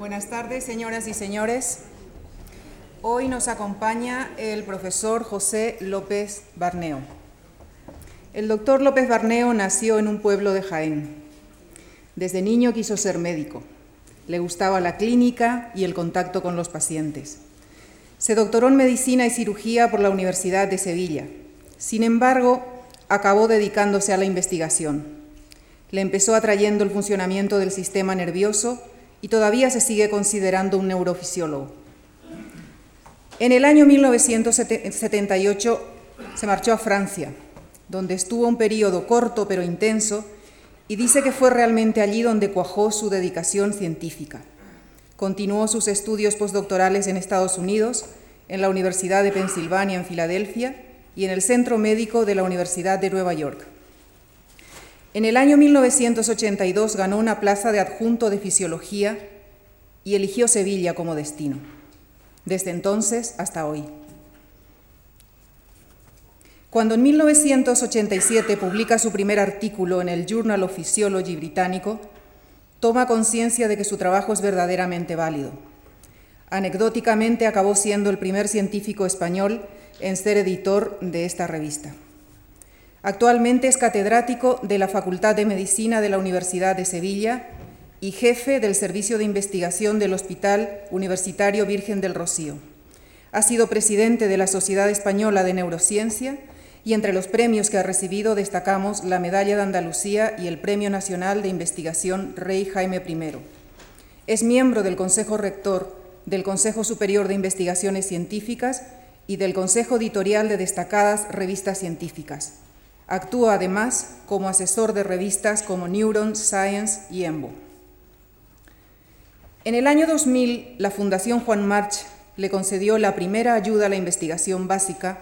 Buenas tardes, señoras y señores. Hoy nos acompaña el profesor José López Barneo. El doctor López Barneo nació en un pueblo de Jaén. Desde niño quiso ser médico. Le gustaba la clínica y el contacto con los pacientes. Se doctoró en medicina y cirugía por la Universidad de Sevilla. Sin embargo, acabó dedicándose a la investigación. Le empezó atrayendo el funcionamiento del sistema nervioso y todavía se sigue considerando un neurofisiólogo. En el año 1978 se marchó a Francia, donde estuvo un periodo corto pero intenso y dice que fue realmente allí donde cuajó su dedicación científica. Continuó sus estudios postdoctorales en Estados Unidos, en la Universidad de Pensilvania en Filadelfia y en el Centro Médico de la Universidad de Nueva York. En el año 1982 ganó una plaza de adjunto de fisiología y eligió Sevilla como destino desde entonces hasta hoy. Cuando en 1987 publica su primer artículo en el Journal of Physiology británico, toma conciencia de que su trabajo es verdaderamente válido. Anecdóticamente acabó siendo el primer científico español en ser editor de esta revista. Actualmente es catedrático de la Facultad de Medicina de la Universidad de Sevilla y jefe del Servicio de Investigación del Hospital Universitario Virgen del Rocío. Ha sido presidente de la Sociedad Española de Neurociencia y entre los premios que ha recibido destacamos la Medalla de Andalucía y el Premio Nacional de Investigación Rey Jaime I. Es miembro del Consejo Rector del Consejo Superior de Investigaciones Científicas y del Consejo Editorial de destacadas revistas científicas. Actúa además como asesor de revistas como Neuron, Science y EMBO. En el año 2000, la Fundación Juan March le concedió la primera ayuda a la investigación básica,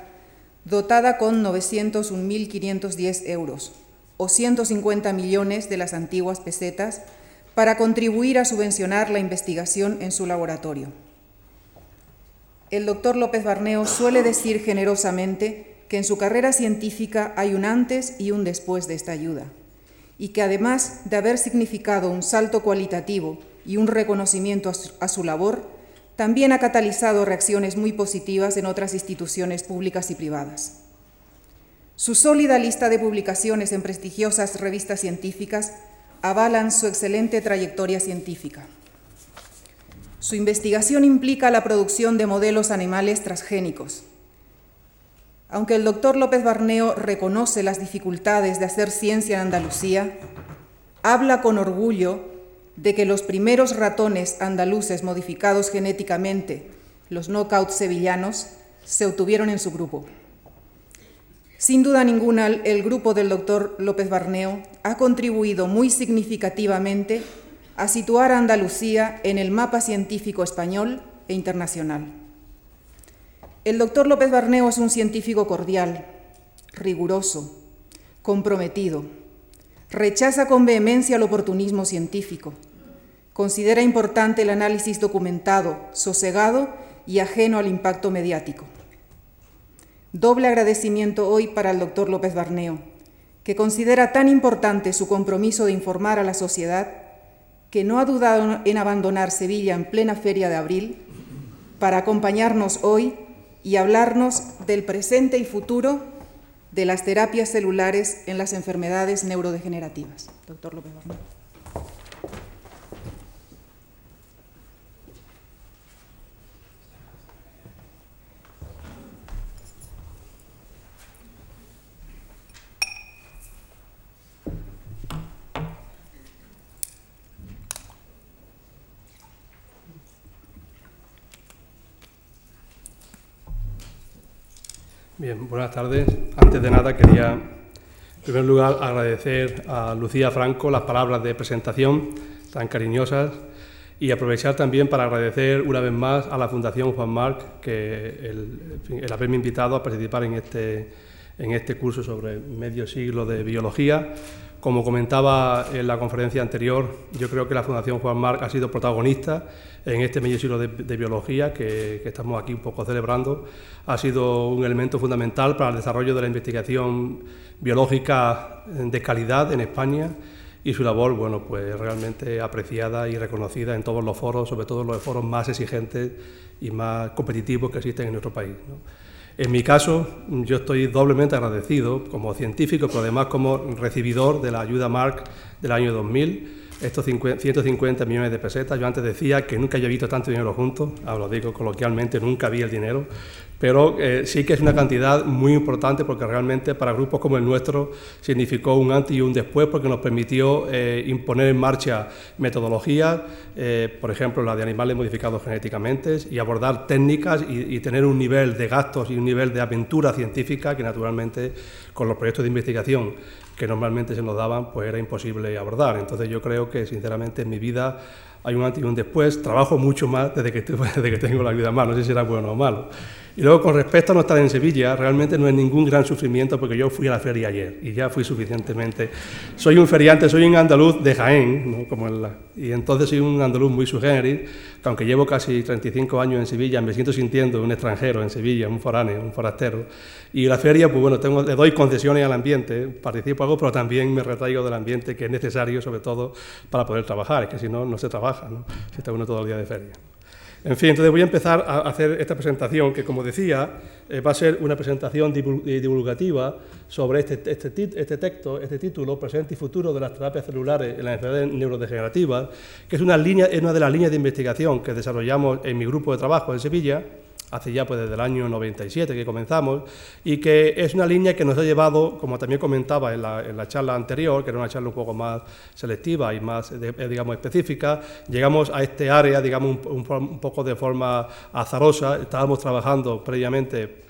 dotada con 901.510 euros, o 150 millones de las antiguas pesetas, para contribuir a subvencionar la investigación en su laboratorio. El doctor López Barneo suele decir generosamente que en su carrera científica hay un antes y un después de esta ayuda, y que además de haber significado un salto cualitativo y un reconocimiento a su, labor, también ha catalizado reacciones muy positivas en otras instituciones públicas y privadas. Su sólida lista de publicaciones en prestigiosas revistas científicas avalan su excelente trayectoria científica. Su investigación implica la producción de modelos animales transgénicos. Aunque el doctor López Barneo reconoce las dificultades de hacer ciencia en Andalucía, habla con orgullo de que los primeros ratones andaluces modificados genéticamente, los knockouts sevillanos, se obtuvieron en su grupo. Sin duda ninguna, el grupo del doctor López Barneo ha contribuido muy significativamente a situar a Andalucía en el mapa científico español e internacional. El doctor López Barneo es un científico cordial, riguroso, comprometido. Rechaza con vehemencia el oportunismo científico Considera importante el análisis documentado, sosegado y ajeno al impacto mediático. Doble agradecimiento hoy para el doctor López Barneo, que considera tan importante su compromiso de informar a la sociedad que no ha dudado en abandonar Sevilla en plena feria de abril para acompañarnos hoy y hablarnos del presente y futuro de las terapias celulares en las enfermedades neurodegenerativas. Doctor López. Buenas tardes. Antes de nada quería, en primer lugar, agradecer a Lucía Franco las palabras de presentación tan cariñosas y aprovechar también para agradecer una vez más a la Fundación Juan Marc que el, haberme invitado a participar en este, en este curso sobre medio siglo de biología. Como comentaba en la conferencia anterior, yo creo que la Fundación Juan Marc ha sido protagonista en este medio siglo de, biología que, estamos aquí un poco celebrando. Ha sido un elemento fundamental para el desarrollo de la investigación biológica de calidad en España y su labor, bueno, pues realmente apreciada y reconocida en todos los foros, sobre todo en los foros más exigentes y más competitivos que existen en nuestro país. En mi caso, yo estoy doblemente agradecido como científico, pero además como recibidor de la ayuda Marc del año 2000 estos 150 millones de pesetas. Yo antes decía que nunca había visto tanto dinero juntos, ahora lo digo coloquialmente, nunca vi el dinero, pero eh, sí que es una cantidad muy importante porque realmente para grupos como el nuestro significó un antes y un después porque nos permitió eh, imponer en marcha metodologías, eh, por ejemplo la de animales modificados genéticamente, y abordar técnicas y, tener un nivel de gastos y un nivel de aventura científica que naturalmente con los proyectos de investigación que normalmente se nos daban pues era imposible abordar. Entonces yo creo que sinceramente en mi vida hay un antes y un después, trabajo mucho más desde que, desde que tengo la vida más, no sé si era bueno o malo. Y luego, con respecto a no estar en Sevilla, realmente no es ningún gran sufrimiento porque yo fui a la feria ayer y ya fui suficientemente. Soy un feriante, soy un andaluz de Jaén, ¿no? Como la, y entonces soy un andaluz muy su que aunque llevo casi 35 años en Sevilla, me siento sintiendo un extranjero en Sevilla, un foráneo, un forastero. Y la feria, pues bueno, tengo, le doy concesiones al ambiente, participo algo, pero también me retraigo del ambiente que es necesario, sobre todo, para poder trabajar, es que si no, no se trabaja, ¿no? si está uno todo el día de feria. En fin, entonces voy a empezar a hacer esta presentación, que como decía, eh, va a ser una presentación eh, divulgativa sobre este, este, este, texto, este título, Presente y Futuro de las Terapias Celulares en las Enfermedades Neurodegenerativas, que es una, línea, es una de las líneas de investigación que desarrollamos en mi grupo de trabajo en Sevilla, hace ya pues desde el año 97 que comenzamos, y que es una línea que nos ha llevado, como también comentaba en la, en la charla anterior, que era una charla un poco más selectiva y más, eh, digamos, específica, llegamos a este área, digamos, un, un poco de forma azarosa, estábamos trabajando previamente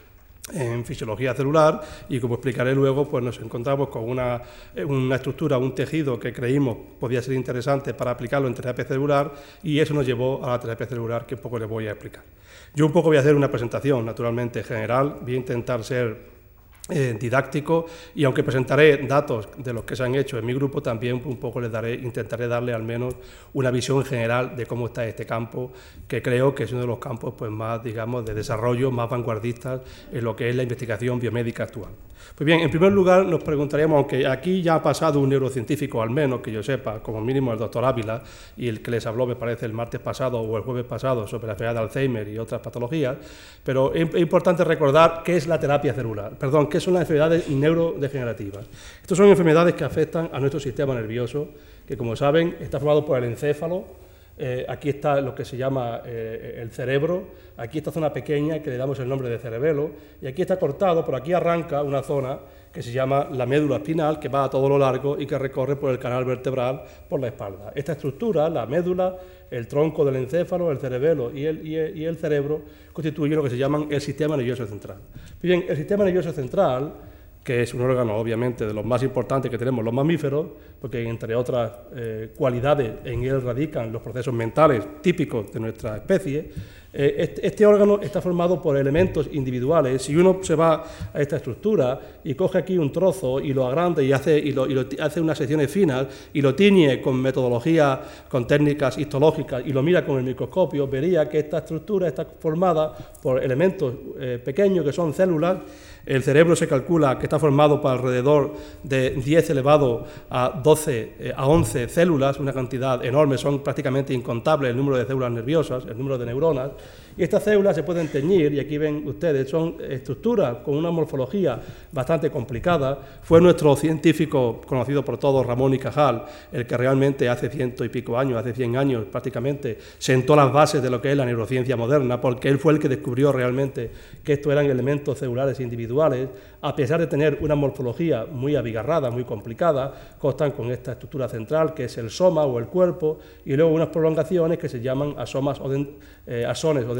en fisiología celular y como explicaré luego, pues nos encontramos con una, una, estructura, un tejido que creímos podía ser interesante para aplicarlo en terapia celular y eso nos llevó a la terapia celular que un poco les voy a explicar. Yo un poco voy a hacer una presentación, naturalmente, general, voy a intentar ser eh, didáctico y aunque presentaré datos de los que se han hecho en mi grupo, también un poco les daré, intentaré darle al menos una visión general de cómo está este campo, que creo que es uno de los campos pues, más, digamos, de desarrollo, más vanguardistas en lo que es la investigación biomédica actual. Pues bien, en primer lugar nos preguntaríamos, aunque aquí ya ha pasado un neurocientífico al menos, que yo sepa, como mínimo el doctor Ávila, y el que les habló me parece el martes pasado o el jueves pasado sobre la enfermedad de Alzheimer y otras patologías, pero es importante recordar qué es la terapia celular, perdón, qué son las enfermedades neurodegenerativas. Estas son enfermedades que afectan a nuestro sistema nervioso, que como saben está formado por el encéfalo, eh, aquí está lo que se llama eh, el cerebro, aquí esta zona pequeña que le damos el nombre de cerebelo, y aquí está cortado, por aquí arranca una zona que se llama la médula espinal, que va a todo lo largo y que recorre por el canal vertebral por la espalda. Esta estructura, la médula, el tronco del encéfalo, el cerebelo y el, cerebro, constituyen lo que se llaman el sistema nervioso central. Bien, el sistema nervioso central que es un órgano obviamente de los más importantes que tenemos los mamíferos, porque entre otras eh, cualidades en él radican los procesos mentales típicos de nuestra especie, eh, este, este, órgano está formado por elementos individuales. Si uno se va a esta estructura y coge aquí un trozo y lo agranda y hace, y lo, hace unas secciones finas y lo tiñe con metodología, con técnicas histológicas y lo mira con el microscopio, vería que esta estructura está formada por elementos eh, pequeños que son células el cerebro se calcula que está formado por alrededor de 10 elevado a 12 eh, a 11 células, una cantidad enorme, son prácticamente incontables el número de células nerviosas, el número de neuronas, y estas células se pueden teñir, y aquí ven ustedes, son estructuras con una morfología bastante complicada. Fue nuestro científico conocido por todos, Ramón y Cajal, el que realmente hace ciento y pico años, hace 100 años prácticamente, sentó las bases de lo que es la neurociencia moderna, porque él fue el que descubrió realmente que estos eran elementos celulares individuales, a pesar de tener una morfología muy abigarrada, muy complicada, constan con esta estructura central que es el soma o el cuerpo, y luego unas prolongaciones que se llaman asomas o eh, asones o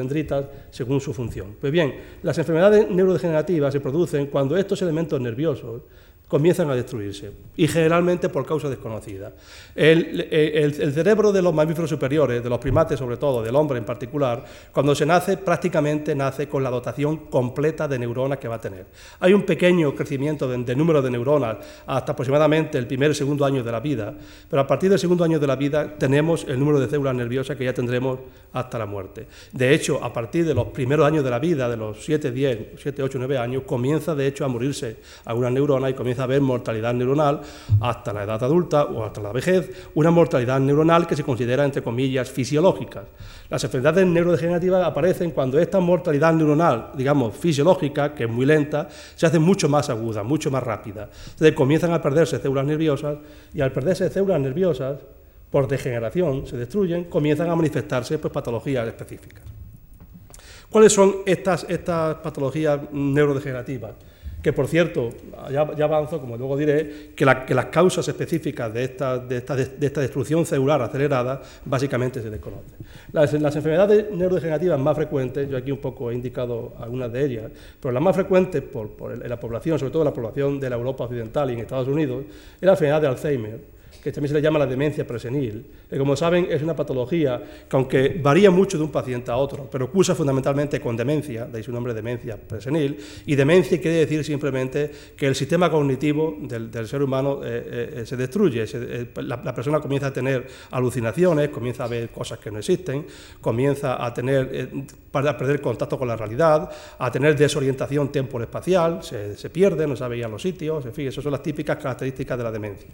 según su función. Pues bien, las enfermedades neurodegenerativas se producen cuando estos elementos nerviosos comienzan a destruirse, y generalmente por causa desconocida. El, cerebro de los mamíferos superiores, de los primates sobre todo, del hombre en particular, cuando se nace prácticamente nace con la dotación completa de neuronas que va a tener. Hay un pequeño crecimiento de, número de neuronas hasta aproximadamente el primer y segundo año de la vida, pero a partir del segundo año de la vida tenemos el número de células nerviosas que ya tendremos hasta la muerte. De hecho, a partir de los primeros años de la vida, de los 7, 10, 7, 8, 9 años, comienza de hecho a morirse alguna neurona y comienza a haber mortalidad neuronal hasta la edad adulta o hasta la vejez, una mortalidad neuronal que se considera, entre comillas, fisiológica. Las enfermedades neurodegenerativas aparecen cuando esta mortalidad neuronal, digamos, fisiológica, que es muy lenta, se hace mucho más aguda, mucho más rápida. Entonces comienzan a perderse células nerviosas y al perderse células nerviosas, por degeneración, se destruyen, comienzan a manifestarse pues, patologías específicas. ¿Cuáles son estas, estas patologías neurodegenerativas? Que por cierto, ya, avanzo, como luego diré, que, las causas específicas de esta, de, esta, destrucción celular acelerada básicamente se desconocen. Las, enfermedades neurodegenerativas más frecuentes, yo aquí un poco he indicado algunas de ellas, pero las más frecuentes por, en la población, sobre todo la población de la Europa Occidental y en Estados Unidos, es la enfermedad de Alzheimer también se le llama la demencia presenil, que como saben es una patología que aunque varía mucho de un paciente a otro, pero cursa fundamentalmente con demencia, de ahí su nombre demencia presenil, y demencia quiere decir simplemente que el sistema cognitivo del, ser humano eh, eh, se destruye, eh, la, persona comienza a tener alucinaciones, comienza a ver cosas que no existen, comienza a tener, para perder contacto con la realidad, a tener desorientación temporal-espacial, se, se pierde, no sabe ir a los sitios, en fin, esas son las típicas características de la demencia.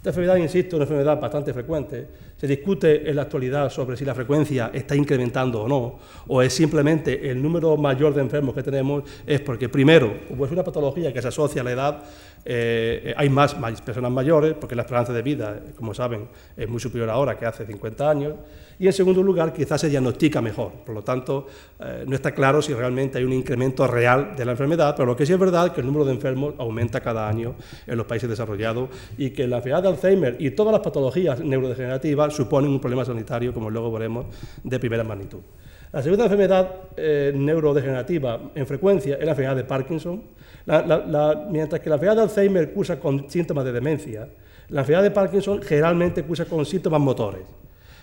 Esta enfermedad, insisto, es una enfermedad bastante frecuente. Se discute en la actualidad sobre si la frecuencia está incrementando o no, o es simplemente el número mayor de enfermos que tenemos, es porque, primero, como es una patología que se asocia a la edad, eh, hay más, personas mayores, porque la esperanza de vida, como saben, es muy superior ahora que hace 50 años, y en segundo lugar, quizás se diagnostica mejor. Por lo tanto, eh, no está claro si realmente hay un incremento real de la enfermedad, pero lo que sí es verdad es que el número de enfermos aumenta cada año en los países desarrollados y que la enfermedad de Alzheimer y todas las patologías neurodegenerativas suponen un problema sanitario, como luego veremos, de primera magnitud. La segunda enfermedad eh, neurodegenerativa en frecuencia es la enfermedad de Parkinson, mientras que la enfermedad de Alzheimer cursa con síntomas de demencia, la enfermedad de Parkinson generalmente cursa con síntomas motores.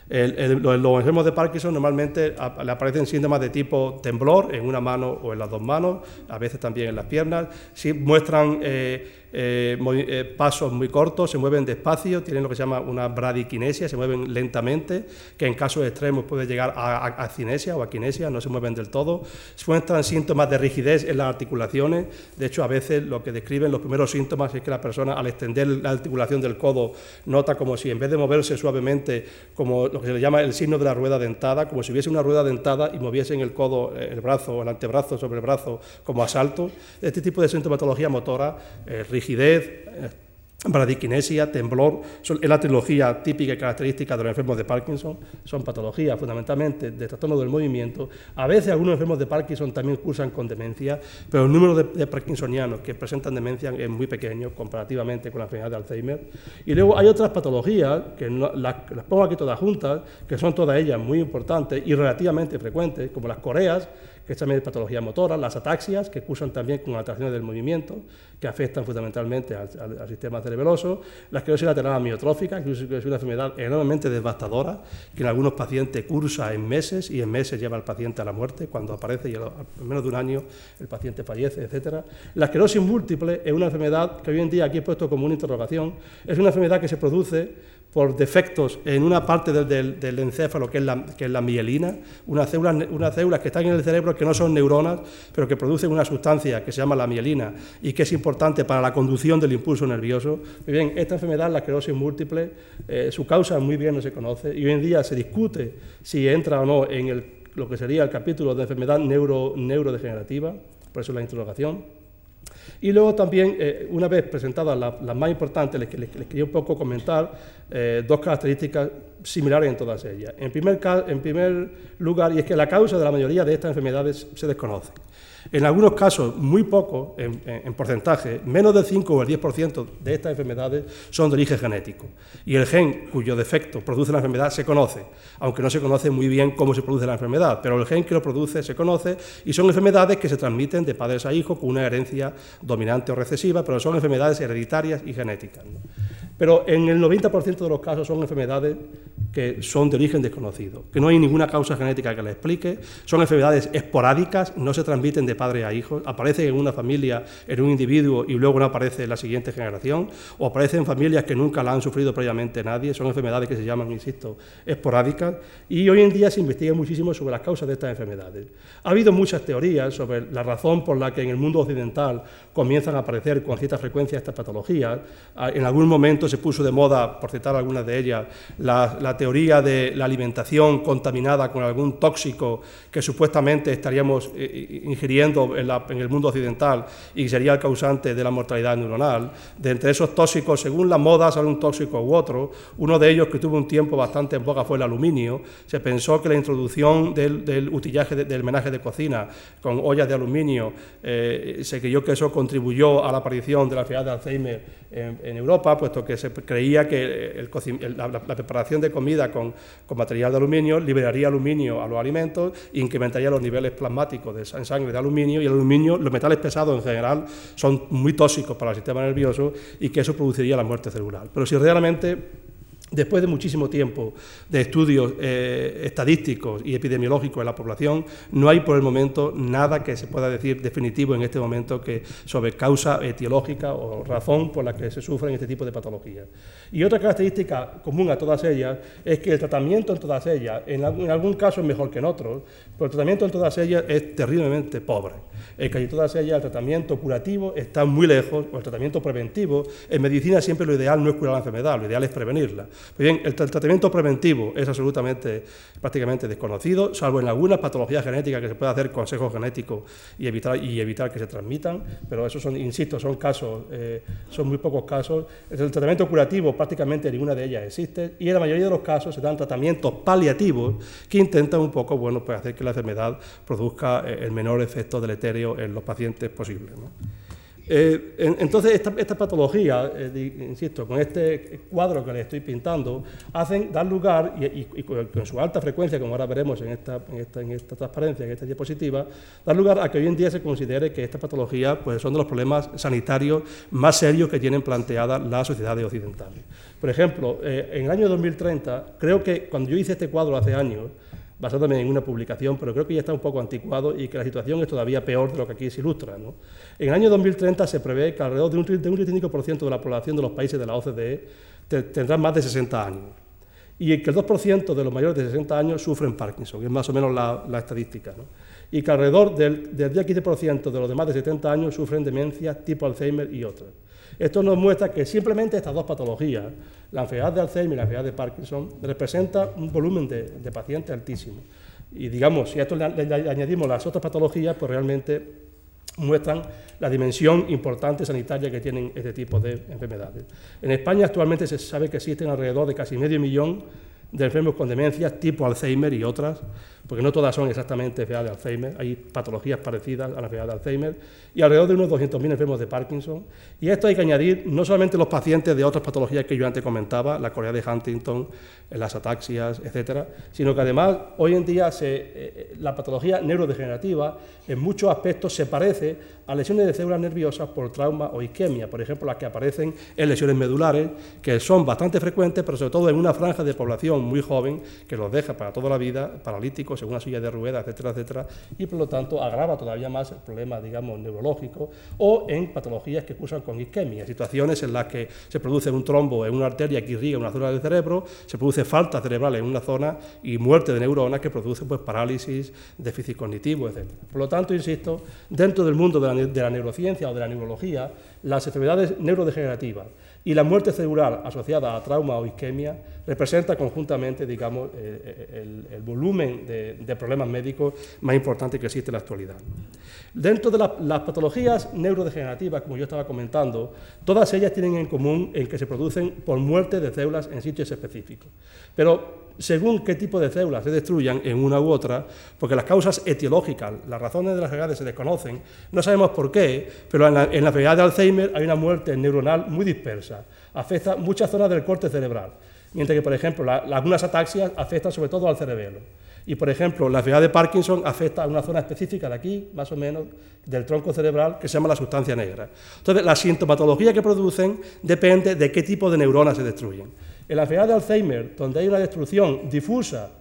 los, enfermos de Parkinson normalmente le aparecen síntomas de tipo temblor en una mano o en las dos manos, a veces también en las piernas, sí, muestran eh, eh, eh, pasos muy cortos, se mueven despacio, tienen lo que se llama una bradiquinesia, se mueven lentamente, que en casos extremos puede llegar a, cinesia o a quinesia, no se mueven del todo. Muestran síntomas de rigidez en las articulaciones, de hecho a veces lo que describen los primeros síntomas es que la persona al extender la articulación del codo nota como si en vez de moverse suavemente, como lo que se le llama el signo de la rueda dentada, como si hubiese una rueda dentada y moviesen el codo, el brazo el antebrazo sobre el brazo como a salto. Este tipo de sintomatología motora eh, rigidez, eh, bradiquinesia, temblor, es la trilogía típica y característica de los enfermos de Parkinson, son patologías fundamentalmente de trastorno del movimiento. A veces algunos enfermos de Parkinson también cursan con demencia, pero el número de, parkinsonianos que presentan demencia es muy pequeño comparativamente con la enfermedad de Alzheimer. Y luego hay otras patologías, que las pongo aquí todas juntas, que son todas ellas muy importantes y relativamente frecuentes, como las coreas, que es también patología motora, las ataxias, que cursan también con alteraciones del movimiento, que afectan fundamentalmente al, sistema cerebeloso, la esclerosis lateral amiotrófica, que es una enfermedad enormemente devastadora, que en algunos pacientes cursa en meses y en meses lleva al paciente a la muerte, cuando aparece y en menos de un año el paciente fallece, etc. La esclerosis múltiple es una enfermedad que hoy en día aquí he puesto como una interrogación, es una enfermedad que se produce por defectos en una parte del, encéfalo, que es, la, que es la mielina, unas células, que están en el cerebro que no son neuronas, pero que producen una sustancia que se llama la mielina y que es importante para la conducción del impulso nervioso. Muy bien, esta enfermedad, la esclerosis múltiple, eh, su causa muy bien no se conoce y hoy en día se discute si entra o no en lo que sería el capítulo de enfermedad neuro, neurodegenerativa, por eso la interrogación. Y luego también, eh, una vez presentadas las más importantes, les, quería un poco comentar eh, dos características similares en todas ellas. En primer, en primer lugar, y es que la causa de la mayoría de estas enfermedades se desconoce. En algunos casos, muy poco en, porcentaje, menos del 5 o el 10% de estas enfermedades son de origen genético. Y el gen cuyo defecto produce la enfermedad se conoce, aunque no se conoce muy bien cómo se produce la enfermedad, pero el gen que lo produce se conoce y son enfermedades que se transmiten de padres a hijos con una herencia dominante o recesiva, pero son enfermedades hereditarias y genéticas. Pero en el 90% de los casos son enfermedades que son de origen desconocido, que no hay ninguna causa genética que la explique, son enfermedades esporádicas, no se transmiten de padre a hijo, aparecen en una familia, en un individuo y luego no aparece en la siguiente generación, o aparecen en familias que nunca la han sufrido previamente nadie, son enfermedades que se llaman, insisto, esporádicas, y hoy en día se investiga muchísimo sobre las causas de estas enfermedades. Ha habido muchas teorías sobre la razón por la que en el mundo occidental comienzan a aparecer con cierta frecuencia estas patologías. Ah, en algún momento se puso de moda, por citar algunas de ellas, la, teoría de la alimentación contaminada con algún tóxico que supuestamente estaríamos eh, ingiriendo en, el mundo occidental y sería el causante de la mortalidad neuronal. De entre esos tóxicos, según la moda, sale un tóxico u otro. Uno de ellos que tuvo un tiempo bastante en boga fue el aluminio. Se pensó que la introducción del, utillaje, del menaje de cocina con ollas de aluminio, eh, se creyó que eso contribuyó a la aparición de la enfermedad de Alzheimer en, Europa, puesto que se creía que la, preparación de comida con, material de aluminio liberaría aluminio a los alimentos incrementaría los niveles plasmáticos de, en sangre de aluminio, y el aluminio, los metales pesados en general, son muy tóxicos para el sistema nervioso y que eso produciría la muerte celular. Pero si realmente Después de muchísimo tiempo de estudios eh, estadísticos y epidemiológicos en la población, no hay por el momento nada que se pueda decir definitivo en este momento sobre causa etiológica o razón por la que se sufren este tipo de patologías. Y otra característica común a todas ellas es que el tratamiento en todas ellas, en, algún caso es mejor que en otros, pero el tratamiento en todas ellas es terriblemente pobre. En casi todas ellas el tratamiento curativo está muy lejos, o el tratamiento preventivo. En medicina siempre lo ideal no es curar la enfermedad, lo ideal es prevenirla. El tratamiento preventivo es absolutamente, prácticamente desconocido, salvo en algunas patologías genéticas que se puede hacer consejo genético y evitar, y evitar que se transmitan, pero esos son, insisto, son casos, eh, son muy pocos casos. El tratamiento curativo prácticamente ninguna de ellas existe y en la mayoría de los casos se dan tratamientos paliativos que intentan un poco, bueno, pues hacer que la enfermedad produzca eh, el menor efecto deleterio en los pacientes posible. Eh, entonces, esta, patología, eh, insisto, con este cuadro que le estoy pintando, hacen dar lugar, y, con, su alta frecuencia, como ahora veremos en esta, en esta, transparencia, en esta diapositiva, dar lugar a que hoy en día se considere que esta patología pues, son de los problemas sanitarios más serios que tienen planteadas las sociedades occidentales. Por ejemplo, eh, en el año 2030, creo que cuando yo hice este cuadro hace años, basándome en una publicación, pero creo que ya está un poco anticuado y que la situación es todavía peor de lo que aquí se ilustra. ¿no? En el año 2030 se prevé que alrededor de un, 35% de la población de los países de la OCDE tendrá más de 60 años y que el 2% de los mayores de 60 años sufren Parkinson, que es más o menos la, estadística. ¿no? Y que alrededor del, del 10-15% de los de más de 70 años sufren demencia tipo Alzheimer y otras. Esto nos muestra que simplemente estas dos patologías, la enfermedad de Alzheimer y la enfermedad de Parkinson, representan un volumen de, pacientes altísimo. Y digamos, si a esto le, añadimos las otras patologías, pues realmente muestran la dimensión importante sanitaria que tienen este tipo de enfermedades. En España actualmente se sabe que existen alrededor de casi medio millón de enfermos con demencias tipo Alzheimer y otras, porque no todas son exactamente enfermedad de Alzheimer, hay patologías parecidas a la enfermedad de Alzheimer, y alrededor de unos 200.000 enfermos de Parkinson. Y esto hay que añadir no solamente los pacientes de otras patologías que yo antes comentaba, la corea de Huntington, las ataxias, etcétera, sino que además hoy en día eh, eh, la patología neurodegenerativa en muchos aspectos se parece a lesiones de células nerviosas por trauma o isquemia, por ejemplo, las que aparecen en lesiones medulares, que son bastante frecuentes, pero sobre todo en una franja de población muy joven que los deja para toda la vida paralíticos en una silla de ruedas, etcétera, etcétera, y por lo tanto agrava todavía más el problema, digamos, neurológico, o en patologías que cursan con isquemia, situaciones en las que se produce un trombo en una arteria que irriga una zona del cerebro, se produce falta cerebral en una zona y muerte de neuronas que produce pues, parálisis, déficit cognitivo, etcétera. Por lo tanto, insisto, dentro del mundo de la neurociencia o de la neurología, las enfermedades neurodegenerativas y la muerte celular asociada a trauma o isquemia representa conjuntamente, digamos, eh, eh, el, volumen de, problemas médicos más importante que existe en la actualidad. Dentro de las patologías neurodegenerativas, como yo estaba comentando, todas ellas tienen en común el que se producen por muerte de células en sitios específicos. Pero según qué tipo de células se destruyan en una u otra, porque las causas etiológicas, las razones de las enfermedades se desconocen, no sabemos por qué, pero en la, en la enfermedad de Alzheimer hay una muerte neuronal muy dispersa, afecta muchas zonas del corte cerebral, mientras que, por ejemplo, algunas ataxias afectan sobre todo al cerebelo. Y, por ejemplo, la enfermedad de Parkinson afecta a una zona específica de aquí, más o menos, del tronco cerebral, que se llama la sustancia negra. Entonces, la sintomatología que producen depende de qué tipo de neuronas se destruyen. En la enfermedad de Alzheimer, donde hay una destrucción difusa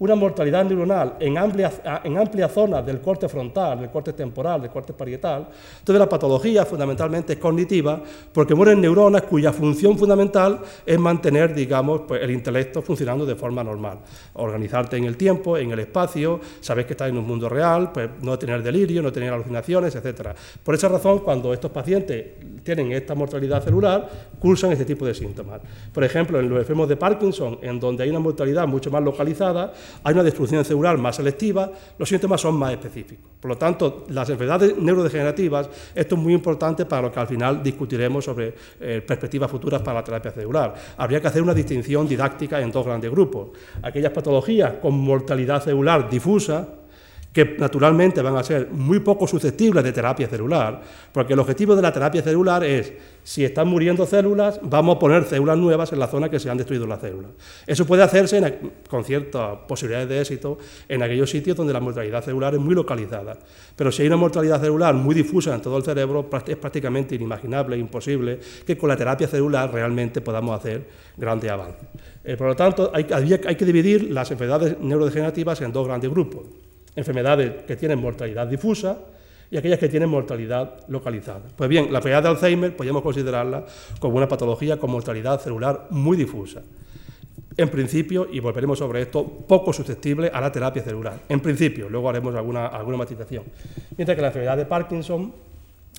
una mortalidad neuronal en amplias, en zonas del corte frontal, del corte temporal, del corte parietal. Entonces la patología fundamentalmente es cognitiva porque mueren neuronas cuya función fundamental es mantener, digamos, pues, el intelecto funcionando de forma normal. Organizarte en el tiempo, en el espacio, saber que estás en un mundo real, pues no tener delirio, no tener alucinaciones, etc. Por esa razón, cuando estos pacientes tienen esta mortalidad celular, cursan este tipo de síntomas. Por ejemplo, en los enfermos de Parkinson, en donde hay una mortalidad mucho más localizada, hay una destrucción celular más selectiva, los síntomas son más específicos. Por lo tanto, las enfermedades neurodegenerativas, esto es muy importante para lo que al final discutiremos sobre eh, perspectivas futuras para la terapia celular. Habría que hacer una distinción didáctica en dos grandes grupos. Aquellas patologías con mortalidad celular difusa, que naturalmente van a ser muy poco susceptibles de terapia celular, porque el objetivo de la terapia celular es, si están muriendo células, vamos a poner células nuevas en la zona que se han destruido las células. Eso puede hacerse con ciertas posibilidades de éxito en aquellos sitios donde la mortalidad celular es muy localizada. Pero si hay una mortalidad celular muy difusa en todo el cerebro, es prácticamente inimaginable, imposible, que con la terapia celular realmente podamos hacer grandes avances. Eh, por lo tanto, hay que dividir las enfermedades neurodegenerativas en dos grandes grupos enfermedades que tienen mortalidad difusa y aquellas que tienen mortalidad localizada. Pues bien, la enfermedad de Alzheimer podríamos considerarla como una patología con mortalidad celular muy difusa. En principio, y volveremos sobre esto, poco susceptible a la terapia celular. En principio, luego haremos alguna, alguna matización. Mientras que la enfermedad de Parkinson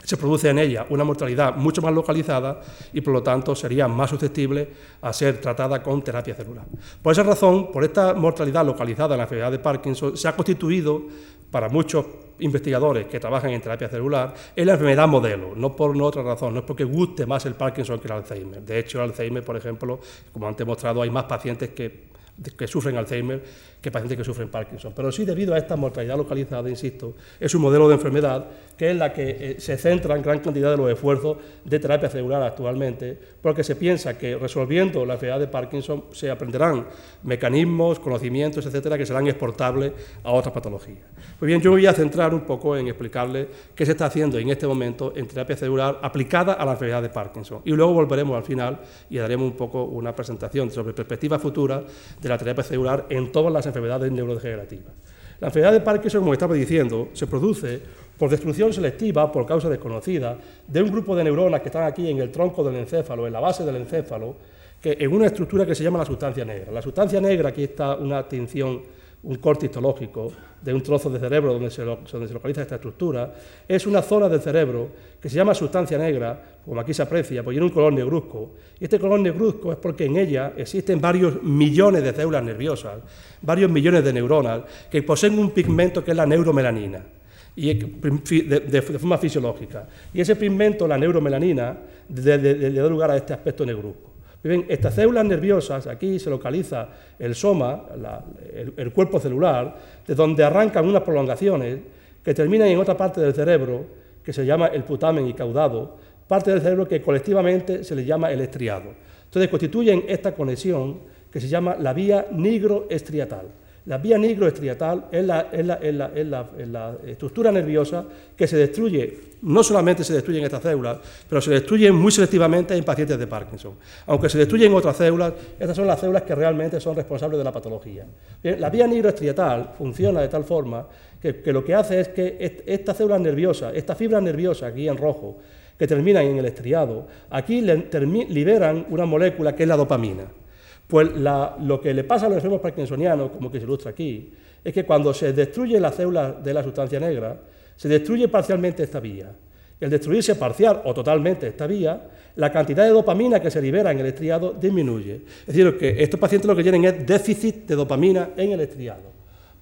se produce en ella una mortalidad mucho más localizada y por lo tanto sería más susceptible a ser tratada con terapia celular. Por esa razón, por esta mortalidad localizada en la enfermedad de Parkinson, se ha constituido para muchos investigadores que trabajan en terapia celular en la enfermedad modelo, no por otra razón, no es porque guste más el Parkinson que el Alzheimer. De hecho, el Alzheimer, por ejemplo, como antes he mostrado, hay más pacientes que sufren Alzheimer que pacientes que sufren Parkinson. Pero sí, debido a esta mortalidad localizada, insisto, es un modelo de enfermedad que es la que eh, se centra en gran cantidad de los esfuerzos de terapia celular actualmente, porque se piensa que resolviendo la enfermedad de Parkinson se aprenderán mecanismos, conocimientos, etcétera, que serán exportables a otras patologías. Pues bien, yo voy a centrar un poco en explicarles qué se está haciendo en este momento en terapia celular aplicada a la enfermedad de Parkinson. Y luego volveremos al final y daremos un poco una presentación sobre perspectivas futuras de la terapia celular en todas las enfermedades neurodegenerativas. La enfermedad de Parkinson, como estaba diciendo, se produce por destrucción selectiva, por causa desconocida, de un grupo de neuronas que están aquí en el tronco del encéfalo, en la base del encéfalo, que en una estructura que se llama la sustancia negra. La sustancia negra, aquí está una tinción un corte histológico de un trozo de cerebro donde se, localiza esta estructura, es una zona del cerebro que se llama sustancia negra, como aquí se aprecia, pues tiene un color negruzco. Y este color negruzco es porque en ella existen varios millones de células nerviosas, varios millones de neuronas que poseen un pigmento que es la neuromelanina y de, forma fisiológica. Y ese pigmento, la neuromelanina, le da lugar a este aspecto negruzco estas células nerviosas, aquí se localiza el soma, el, cuerpo celular, de donde arrancan unas prolongaciones que terminan en otra parte del cerebro, que se llama el putamen y caudado, parte del cerebro que colectivamente se le llama el estriado. Entonces constituyen esta conexión que se llama la vía nigroestriatal. La vía nigroestriatal es la, es, la, estructura nerviosa que se destruye, no solamente se destruyen estas células, pero se destruyen muy selectivamente en pacientes de Parkinson. Aunque se destruyen otras células, estas son las células que realmente son responsables de la patología. la vía nigroestriatal funciona de tal forma que, lo que hace es que estas células nerviosas, estas fibras nerviosas aquí en rojo, que terminan en el estriado, aquí liberan una molécula que es la dopamina. Pues lo que le pasa a los enfermos parkinsonianos, como que se ilustra aquí, es que cuando se destruye la célula de la sustancia negra, se destruye parcialmente esta vía. El destruirse parcial o totalmente esta vía, la cantidad de dopamina que se libera en el estriado disminuye. Es decir, que estos pacientes lo que tienen es déficit de dopamina en el estriado.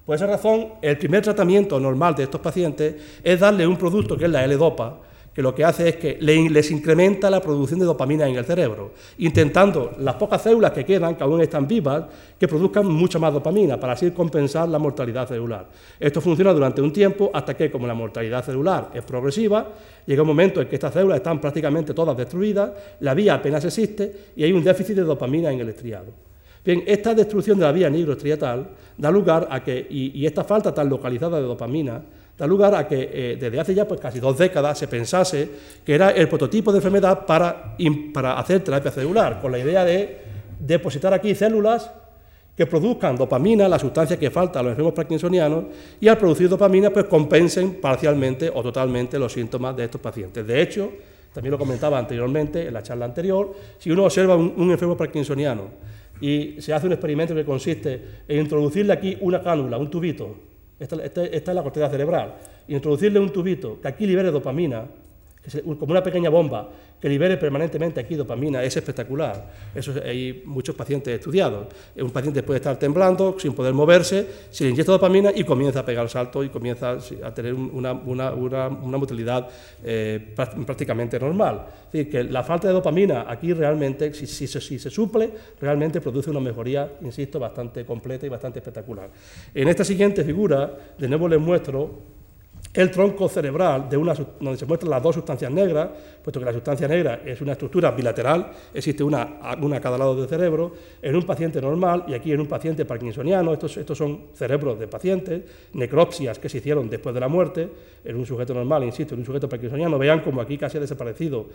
Por esa razón, el primer tratamiento normal de estos pacientes es darle un producto que es la L-Dopa, que lo que hace es que les incrementa la producción de dopamina en el cerebro, intentando las pocas células que quedan, que aún están vivas, que produzcan mucha más dopamina para así compensar la mortalidad celular. Esto funciona durante un tiempo hasta que, como la mortalidad celular es progresiva, llega un momento en que estas células están prácticamente todas destruidas, la vía apenas existe y hay un déficit de dopamina en el estriado. Bien, esta destrucción de la vía nigroestriatal da lugar a que, y, esta falta tan localizada de dopamina, da lugar a que eh, desde hace ya pues, casi dos décadas se pensase que era el prototipo de enfermedad para, para hacer terapia celular, con la idea de depositar aquí células que produzcan dopamina, la sustancia que falta a los enfermos parkinsonianos, y al producir dopamina, pues compensen parcialmente o totalmente los síntomas de estos pacientes. De hecho, también lo comentaba anteriormente en la charla anterior, si uno observa un, un enfermo parkinsoniano y se hace un experimento que consiste en introducirle aquí una cánula, un tubito, esta, es la corteza cerebral, introducirle un tubito que aquí libere dopamina, como una pequeña bomba, que libere permanentemente aquí dopamina, es espectacular. Eso hay muchos pacientes estudiados. Un paciente puede estar temblando, sin poder moverse, se le inyecta dopamina y comienza a pegar salto y comienza a tener una, una, una, una motilidad eh, prácticamente normal. Es decir, que la falta de dopamina aquí realmente, si, si, si se suple, realmente produce una mejoría, insisto, bastante completa y bastante espectacular. En esta siguiente figura, de nuevo les muestro el tronco cerebral de una, donde se muestran las dos sustancias negras, puesto que la sustancia negra es una estructura bilateral, existe una, una a cada lado del cerebro, en un paciente normal y aquí en un paciente parkinsoniano, estos, estos son cerebros de pacientes, necropsias que se hicieron después de la muerte, en un sujeto normal, insisto, en un sujeto parkinsoniano, vean como aquí casi ha desaparecido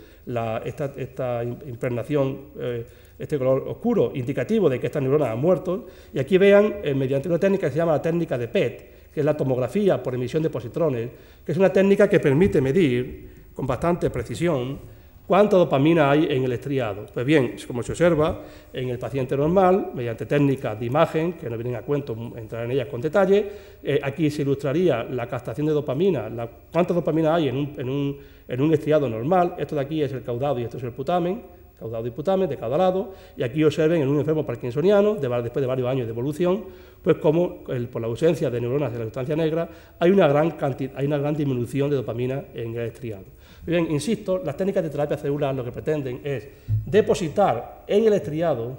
esta, esta, impregnación. Eh, este color oscuro, indicativo de que estas neuronas han muerto, y aquí vean, eh, mediante una técnica que se llama la técnica de PET, que es la tomografía por emisión de positrones, que es una técnica que permite medir con bastante precisión cuánta dopamina hay en el estriado. Pues bien, como se observa en el paciente normal, mediante técnicas de imagen, que no vienen a cuento entrar en ellas con detalle, eh, aquí se ilustraría la captación de dopamina, la, cuánta dopamina hay en un, en, en un estriado normal, esto de aquí es el caudado y esto es el putamen, caudado putamen de cada lado, y aquí observen en un enfermo parkinsoniano, después de varios años de evolución, pues como por la ausencia de neuronas de la sustancia negra hay una gran, hay una gran disminución de dopamina en el estriado. Bien, insisto, las técnicas de terapia celular lo que pretenden es depositar en el estriado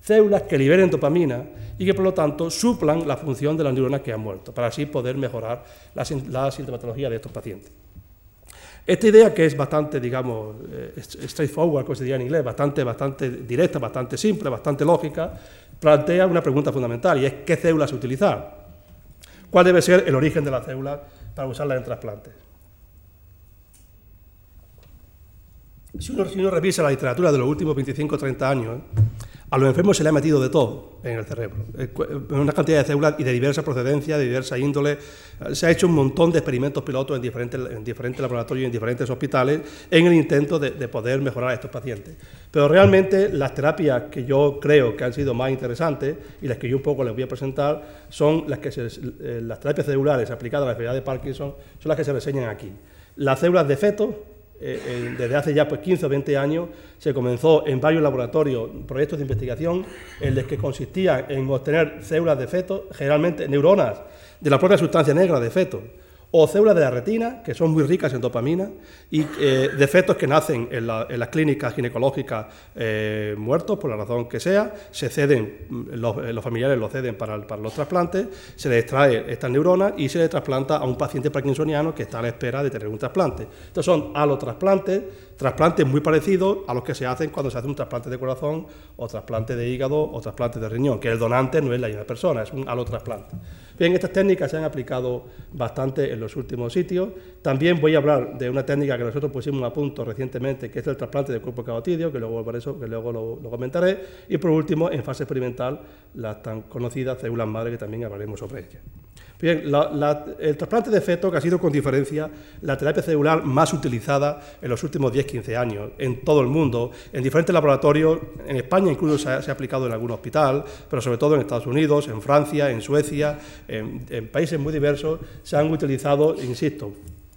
células que liberen dopamina y que por lo tanto suplan la función de las neuronas que han muerto, para así poder mejorar la, la sintomatología de estos pacientes. Esta idea que es bastante, digamos, eh, straightforward, como se diría en inglés, bastante, bastante directa, bastante simple, bastante lógica, plantea una pregunta fundamental y es ¿qué células utilizar? ¿Cuál debe ser el origen de la célula para usarla en trasplantes? Si uno, revisa la literatura de los últimos 25 o 30 años, a los enfermos se le ha metido de todo en el cerebro, eh, una cantidad de células y de diversa procedencia, de diversa índole. Se ha hecho un montón de experimentos pilotos en diferentes, en diferentes laboratorios y en diferentes hospitales en el intento de, poder mejorar a estos pacientes. Pero realmente las terapias que yo creo que han sido más interesantes y las que yo un poco les voy a presentar son las, que eh, las terapias celulares aplicadas a la enfermedad de Parkinson, son las que se reseñan aquí. Las células de feto, eh, desde hace ya pues, 15 o 20 años se comenzó en varios laboratorios proyectos de investigación en los que consistía en obtener células de feto, generalmente neuronas de la propia sustancia negra de feto, o células de la retina, que son muy ricas en dopamina, y eh, defectos que nacen en, las clínicas ginecológicas eh, muertos, por la razón que sea, se ceden, mm, eh, los, familiares lo ceden para, los trasplantes, se le extrae estas neuronas y se le trasplanta a un paciente parkinsoniano que está a la espera de tener un trasplante. Estos son alotrasplantes, trasplantes muy parecidos a los que se hacen cuando se hace un trasplante de corazón o trasplante de hígado o trasplante de riñón, que el donante no es la misma persona, es un alotrasplante. Bien, estas técnicas se han aplicado bastante en los últimos sitios. También voy a hablar de una técnica que nosotros pusimos a punto recientemente, que es el trasplante de cuerpo carotidio, que luego, eso, que luego lo, comentaré. Y por último, en fase experimental, las tan conocidas células madre, que también hablaremos sobre ellas. Bien, el trasplante de feto, que ha sido con diferencia la terapia celular más utilizada en los últimos 10-15 años en todo el mundo, en diferentes laboratorios, en España incluso se ha, aplicado en algún hospital, pero sobre todo en Estados Unidos, en Francia, en Suecia, en países muy diversos, se han utilizado, insisto,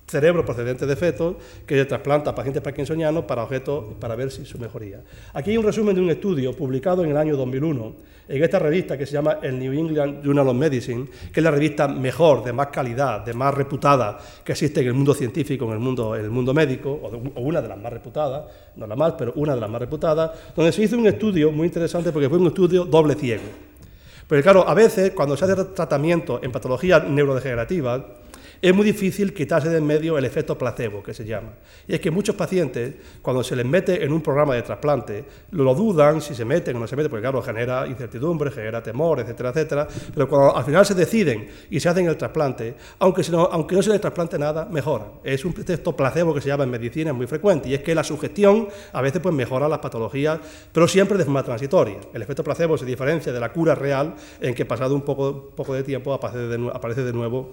cerebro procedente de fetos que se trasplanta a pacientes parkinsonianos para, objeto, para ver si su mejoría. Aquí hay un resumen de un estudio publicado en el año 2001 en esta revista que se llama el New England Journal of Medicine, que es la revista mejor, de más calidad, de más reputada que existe en el mundo científico, en el mundo, el mundo médico, o, o una de las más reputadas, no la más, pero una de las más reputadas, donde se hizo un estudio muy interesante porque fue un estudio doble ciego. Porque claro, a veces cuando se hace tratamiento en patologías neurodegenerativas, es muy difícil quitarse de en medio el efecto placebo, que se llama. Y es que muchos pacientes, cuando se les mete en un programa de trasplante, lo dudan si se meten o no se meten, porque claro, genera incertidumbre, genera temor, etcétera, etcétera. Pero cuando al final se deciden y se hacen el trasplante, aunque, no, aunque no se les trasplante nada, mejoran. Es un efecto placebo que se llama en medicina, es muy frecuente, y es que la sugestión a veces pues, mejora las patologías, pero siempre de forma transitoria. El efecto placebo se diferencia de la cura real en que pasado un poco, poco de tiempo aparece de, aparece de nuevo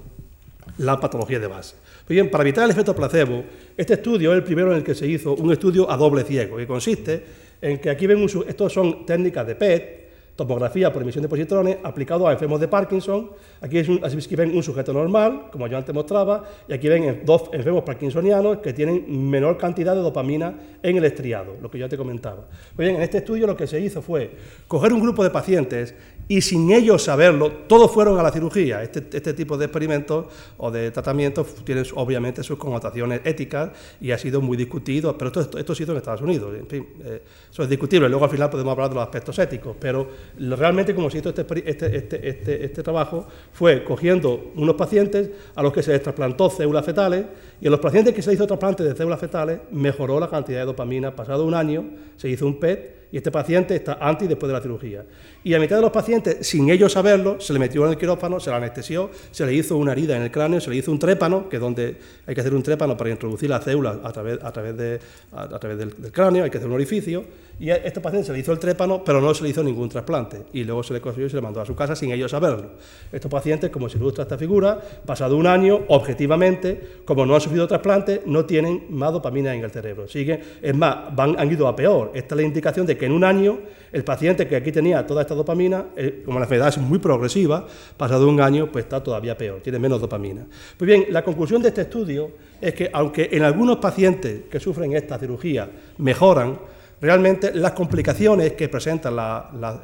la patología de base. bien, para evitar el efecto placebo, este estudio es el primero en el que se hizo un estudio a doble ciego, que consiste en que aquí ven, estos son técnicas de PET, tomografía por emisión de positrones aplicado a enfermos de Parkinson. Aquí, es un, aquí ven un sujeto normal, como yo antes mostraba, y aquí ven dos enfermos parkinsonianos que tienen menor cantidad de dopamina en el estriado, lo que yo te comentaba. Pues bien, en este estudio lo que se hizo fue coger un grupo de pacientes y sin ellos saberlo, todos fueron a la cirugía. Este, este tipo de experimentos o de tratamientos tienen obviamente sus connotaciones éticas y ha sido muy discutido, pero esto, esto, ha sido en Estados Unidos. En fin, eh, eso es discutible. Luego al final podemos hablar de los aspectos éticos, pero realmente como se hizo este, este, este, este, este trabajo fue cogiendo unos pacientes a los que se les trasplantó células fetales y en los pacientes que se hizo trasplante de células fetales mejoró la cantidad de dopamina. Pasado un año se hizo un PET y este paciente está antes y después de la cirugía. Y a mitad de los pacientes, sin ellos saberlo, se le metió en el quirófano, se le anestesió, se le hizo una herida en el cráneo, se le hizo un trépano, que es donde hay que hacer un trépano para introducir la célula a través, a través, de, a, través del, cráneo, hay que hacer un orificio, y a este paciente se le hizo el trépano, pero no se le hizo ningún trasplante, y luego se le consiguió y se le mandó a su casa sin ellos saberlo. Estos pacientes, como se ilustra esta figura, pasado un año, objetivamente, como no han sufrido trasplante, no tienen más dopamina en el cerebro. Siguen, es más, van, han ido a peor. Esta es la indicación de que en un año el paciente que aquí tenía toda esta dopamina, eh, como la enfermedad es muy progresiva, pasado un año pues está todavía peor, tiene menos dopamina. Pues bien, la conclusión de este estudio es que aunque en algunos pacientes que sufren esta cirugía mejoran, realmente las complicaciones que presenta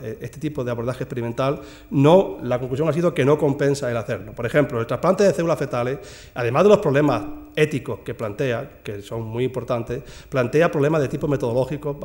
eh, este tipo de abordaje experimental, no, la conclusión ha sido que no compensa el hacerlo. Por ejemplo, el trasplante de células fetales, además de los problemas éticos que plantea, que son muy importantes, plantea problemas de tipo metodológico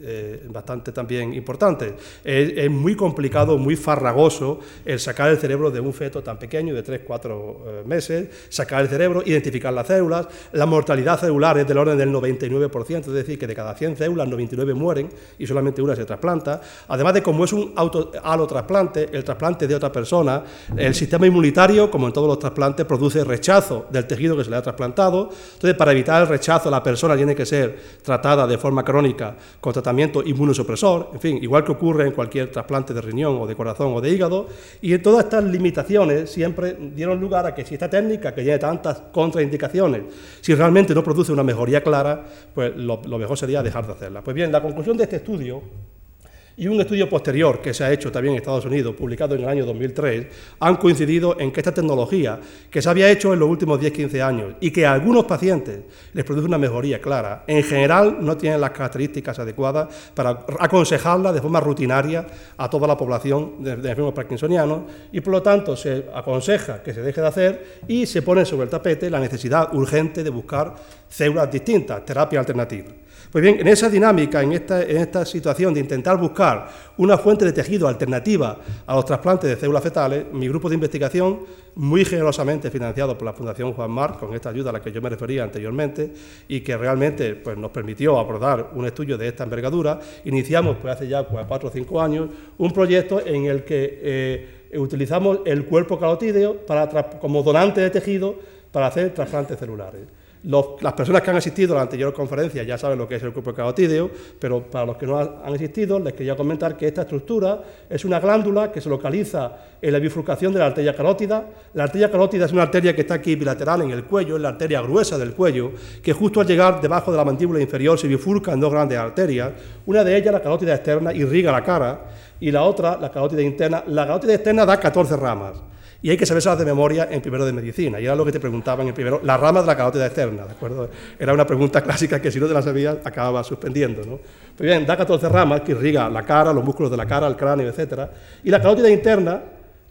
eh, bastante también importantes. Es, muy complicado, muy farragoso el sacar el cerebro de un feto tan pequeño, de 3, 4 eh, meses, sacar el cerebro, identificar las células. La mortalidad celular es del orden del 99%, es decir, que de cada 100 células, 29 mueren y solamente una se trasplanta. Además de como es un auto, el trasplante de otra persona, el sistema inmunitario, como en todos los trasplantes, produce rechazo del tejido que se le ha trasplantado entonces, para evitar el rechazo, la persona tiene que ser tratada de forma crónica con tratamiento inmunosupresor, en fin, igual que ocurre en cualquier trasplante de riñón o de corazón o de hígado. Y todas estas limitaciones siempre dieron lugar a que si esta técnica, que tiene tantas contraindicaciones, si realmente no produce una mejoría clara, pues lo, lo mejor sería dejar de hacerla. Pues bien, la conclusión de este estudio y un estudio posterior que se ha hecho también en Estados Unidos, publicado en el año 2003, han coincidido en que esta tecnología, que se había hecho en los últimos 10-15 años y que a algunos pacientes les produce una mejoría clara, en general no tiene las características adecuadas para aconsejarla de forma rutinaria a toda la población de, enfermos parkinsonianos y por lo tanto se aconseja que se deje de hacer y se pone sobre el tapete la necesidad urgente de buscar células distintas, terapia alternativa. Pues bien, en esa dinámica, en esta, situación de intentar buscar una fuente de tejido alternativa a los trasplantes de células fetales, mi grupo de investigación, muy generosamente financiado por la Fundación Juan Marc, con esta ayuda a la que yo me refería anteriormente, y que realmente pues, nos permitió abordar un estudio de esta envergadura, iniciamos pues, hace ya pues, cuatro o cinco años un proyecto en el que eh, utilizamos el cuerpo carotídeo para, como donante de tejido para hacer trasplantes celulares las personas que han asistido a la anterior conferencia ya saben lo que es el cuerpo carotídeo, pero para los que no han asistido les quería comentar que esta estructura es una glándula que se localiza en la bifurcación de la arteria carótida. La arteria carótida es una arteria que está aquí bilateral en el cuello, es la arteria gruesa del cuello, que justo al llegar debajo de la mandíbula inferior se bifurca en dos grandes arterias. Una de ellas, la carótida externa, irriga la cara y la otra, la carótida interna. La carótida externa da 14 ramas y hay que saberse de memoria en primero de medicina. Y era lo que te preguntaban en primero, la rama de la carótida externa, ¿de acuerdo? Era una pregunta clásica que si no te la sabías acababa suspendiendo, ¿no? Pues bien, da 14 ramas que irriga la cara, los músculos de la cara, el cráneo, etc. Y la carótida interna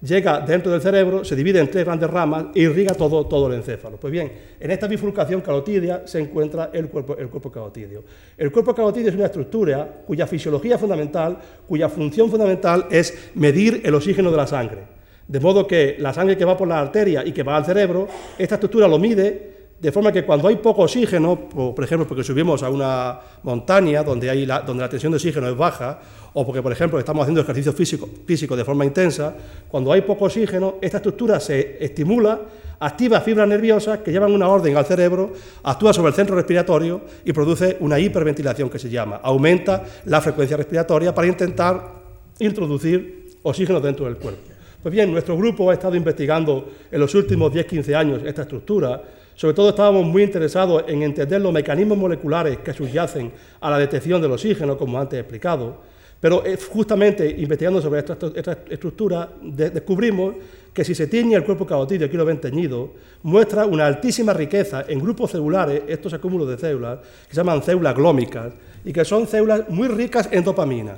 llega dentro del cerebro, se divide en tres grandes ramas e irriga todo, todo el encéfalo. Pues bien, en esta bifurcación carotidia se encuentra el cuerpo, el cuerpo carotidio. El cuerpo carotidio es una estructura cuya fisiología fundamental, cuya función fundamental es medir el oxígeno de la sangre. De modo que la sangre que va por la arteria y que va al cerebro, esta estructura lo mide de forma que cuando hay poco oxígeno, por ejemplo, porque subimos a una montaña donde, hay la, donde la tensión de oxígeno es baja, o porque, por ejemplo, estamos haciendo ejercicio físico, físico de forma intensa, cuando hay poco oxígeno, esta estructura se estimula, activa fibras nerviosas que llevan una orden al cerebro, actúa sobre el centro respiratorio y produce una hiperventilación que se llama. Aumenta la frecuencia respiratoria para intentar introducir oxígeno dentro del cuerpo. Pues bien, nuestro grupo ha estado investigando en los últimos 10-15 años esta estructura. Sobre todo estábamos muy interesados en entender los mecanismos moleculares que subyacen a la detección del oxígeno, como antes he explicado, pero eh, justamente investigando sobre esta, estructura descubrimos que si se tiñe el cuerpo carotídeo, aquí lo ven teñido, muestra una altísima riqueza en grupos celulares, estos acúmulos de células, que se llaman células glómicas, y que son células muy ricas en dopamina,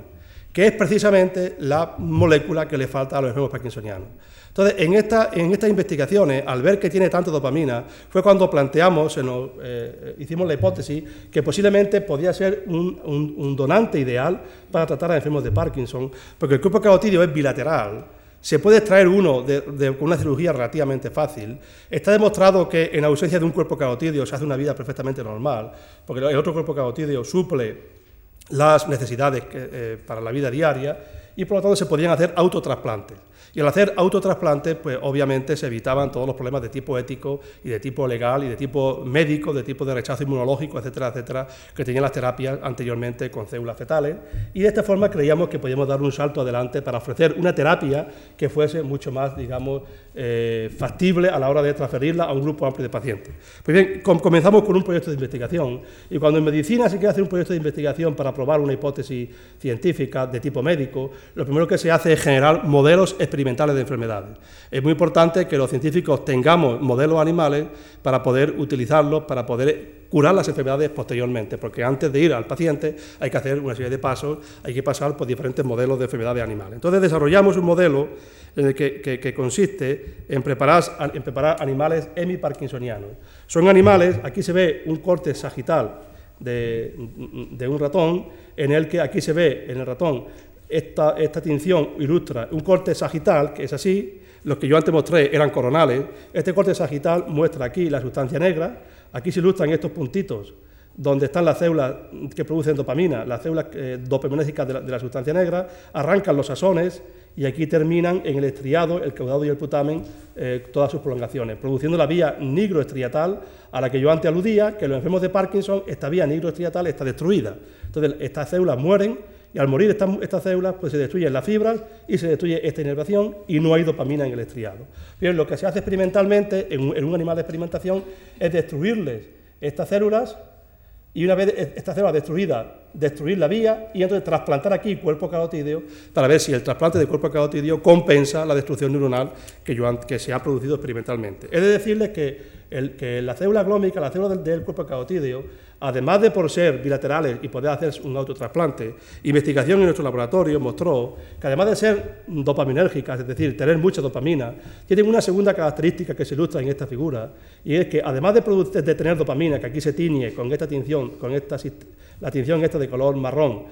que es precisamente la molécula que le falta a los enfermos parkinsonianos. Entonces, en, estas investigaciones, al ver que tiene tanto dopamina, fue cuando planteamos, eh, hicimos la hipótesis que posiblemente podía ser un, donante ideal para tratar a enfermos de Parkinson, porque el cuerpo carotídeo es bilateral, se puede extraer uno con una cirugía relativamente fácil. Está demostrado que en ausencia de un cuerpo carotídeo se hace una vida perfectamente normal, porque el otro cuerpo carotídeo suple las necesidades eh, para la vida diaria y por lo tanto se podían hacer autotrasplantes. Y al hacer autotrasplantes, pues obviamente se evitaban todos los problemas de tipo ético y de tipo legal y de tipo médico, de tipo de rechazo inmunológico, etcétera, etcétera, que tenían las terapias anteriormente con células fetales. Y de esta forma creíamos que podíamos dar un salto adelante para ofrecer una terapia que fuese mucho más, digamos, eh, factible a la hora de transferirla a un grupo amplio de pacientes. Pues bien, comenzamos con un proyecto de investigación y cuando en medicina se quiere hacer un proyecto de investigación para probar una hipótesis científica de tipo médico, lo primero que se hace es generar modelos experimentales de enfermedades. Es muy importante que los científicos tengamos modelos animales para poder utilizarlos, para poder curar las enfermedades posteriormente, porque antes de ir al paciente hay que hacer una serie de pasos, hay que pasar por diferentes modelos de enfermedades animales. Entonces desarrollamos un modelo que, consiste en preparar, en preparar animales hemiparkinsonianos. Son animales, aquí se ve un corte sagital de, de, un ratón, en el que aquí se ve en el ratón esta, esta tinción ilustra un corte sagital, que es así, los que yo antes mostré eran coronales. Este corte sagital muestra aquí la sustancia negra, aquí se ilustran estos puntitos donde están las células que producen dopamina, las células eh, dopaminérgicas de la, sustancia negra, arrancan los asones y aquí terminan en el estriado, el caudado y el putamen, eh, todas sus prolongaciones, produciendo la vía nigroestriatal a la que yo antes aludía, que los enfermos de Parkinson, esta vía nigroestriatal está destruida. Entonces, estas células mueren y al morir estas, células, pues se destruyen las fibras y se destruye esta inervación y no hay dopamina en el estriado. Bien, lo que se hace experimentalmente en un, animal de experimentación es destruirles estas células y una vez estas células destruidas, destruir la vía y entonces trasplantar aquí cuerpo carotídeo para ver si el trasplante de cuerpo carotídeo compensa la destrucción neuronal que, se ha producido experimentalmente. He de decirles que la célula glómica, la célula del, cuerpo carotídeo, además de por ser bilaterales y poder hacer un autotrasplante, investigación en nuestro laboratorio mostró que además de ser dopaminérgicas, es decir, tener mucha dopamina, tienen una segunda característica que se ilustra en esta figura, y es que además de, de tener dopamina, que aquí se tiñe con esta tinción, con esta, la tinción esta de color marrón,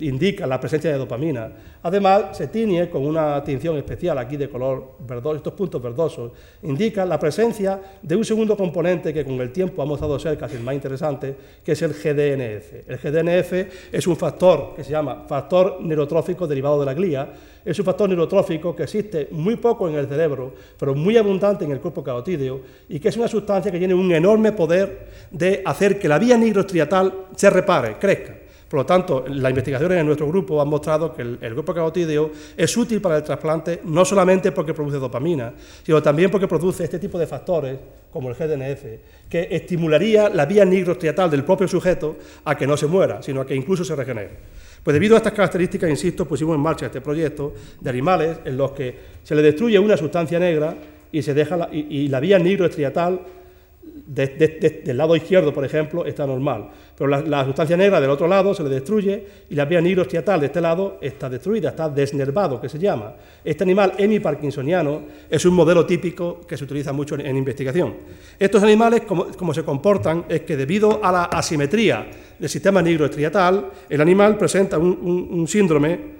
indica la presencia de dopamina. Además, se tiñe con una tinción especial aquí de color verdoso, estos puntos verdosos, indica la presencia de un segundo componente que con el tiempo ha mostrado ser casi el más interesante, que es el GDNF. El GDNF es un factor que se llama factor neurotrófico derivado de la glía, es un factor neurotrófico que existe muy poco en el cerebro, pero muy abundante en el cuerpo carotídeo, y que es una sustancia que tiene un enorme poder de hacer que la vía nigrostriatal se repare, crezca. Por lo tanto, las investigaciones en nuestro grupo han mostrado que el, grupo carotídeo es útil para el trasplante no solamente porque produce dopamina, sino también porque produce este tipo de factores, como el GDNF, que estimularía la vía nigrostriatal del propio sujeto a que no se muera, sino a que incluso se regenere. Pues debido a estas características, insisto, pusimos en marcha este proyecto de animales en los que se le destruye una sustancia negra y, se deja la, y la vía nigrostriatal del lado izquierdo, por ejemplo, está normal, pero la, sustancia negra del otro lado se le destruye y la vía nigrostriatal de este lado está destruida, está desnervado, que se llama. Este animal hemiparkinsoniano es un modelo típico que se utiliza mucho en, investigación. Estos animales, como, se comportan, es que debido a la asimetría del sistema nigroestriatal, el animal presenta un síndrome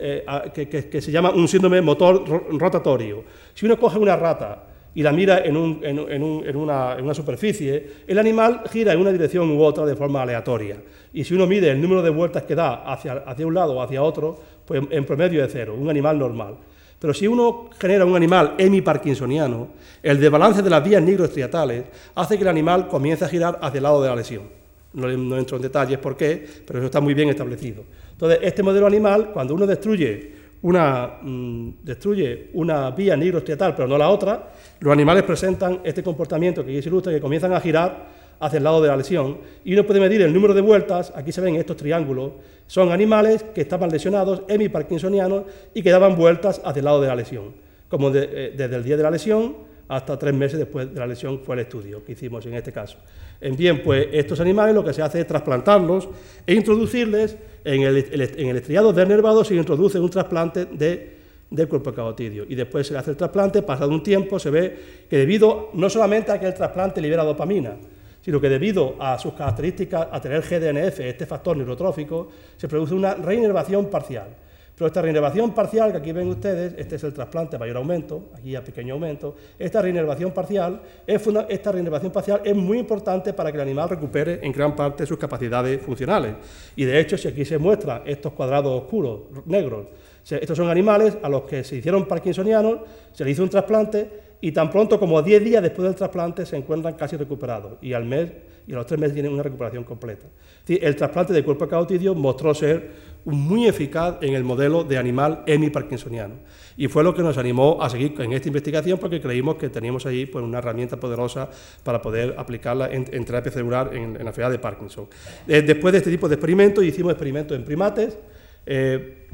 eh, que, se llama un síndrome motor rotatorio. Si uno coge una rata y la mira en, una, superficie, el animal gira en una dirección u otra de forma aleatoria. Y si uno mide el número de vueltas que da hacia, un lado o hacia otro, pues en promedio es cero, un animal normal. Pero si uno genera un animal hemiparkinsoniano, el desbalance de las vías nigroestriatales hace que el animal comience a girar hacia el lado de la lesión. No, entro en detalles por qué, pero eso está muy bien establecido. Entonces, este modelo animal, cuando uno destruye una, mm, destruye una vía nigroestriatal, pero no la otra, los animales presentan este comportamiento que aquí se ilustra, que comienzan a girar hacia el lado de la lesión. Y uno puede medir el número de vueltas, aquí se ven estos triángulos, son animales que estaban lesionados, hemiparkinsonianos, y que daban vueltas hacia el lado de la lesión. Como eh, desde el día de la lesión hasta tres meses después de la lesión fue el estudio que hicimos en este caso. En bien, pues estos animales lo que se hace es trasplantarlos e introducirles en el, estriado nervado se introduce un trasplante de, cuerpo carotidio. Y después se hace el trasplante, pasado un tiempo se ve que debido no solamente a que el trasplante libera dopamina, sino que debido a sus características, a tener GDNF, este factor neurotrófico, se produce una reinervación parcial. Pero esta reinervación parcial, que aquí ven ustedes, este es el trasplante mayor aumento, aquí a pequeño aumento, esta reinervación parcial es, esta parcial es muy importante para que el animal recupere en gran parte sus capacidades funcionales. Y de hecho, si aquí se muestran estos cuadrados oscuros, negros, estos son animales a los que se hicieron parkinsonianos, se les hizo un trasplante y tan pronto como 10 días después del trasplante se encuentran casi recuperados y al mes y a los tres meses tienen una recuperación completa. El trasplante de cuerpo carotidio mostró ser muy eficaz en el modelo de animal hemiparkinsoniano y fue lo que nos animó a seguir en esta investigación porque creímos que teníamos ahí pues, una herramienta poderosa para poder aplicarla en, terapia celular en, la enfermedad de Parkinson. Eh, después de este tipo de experimentos hicimos experimentos en primates. Eh,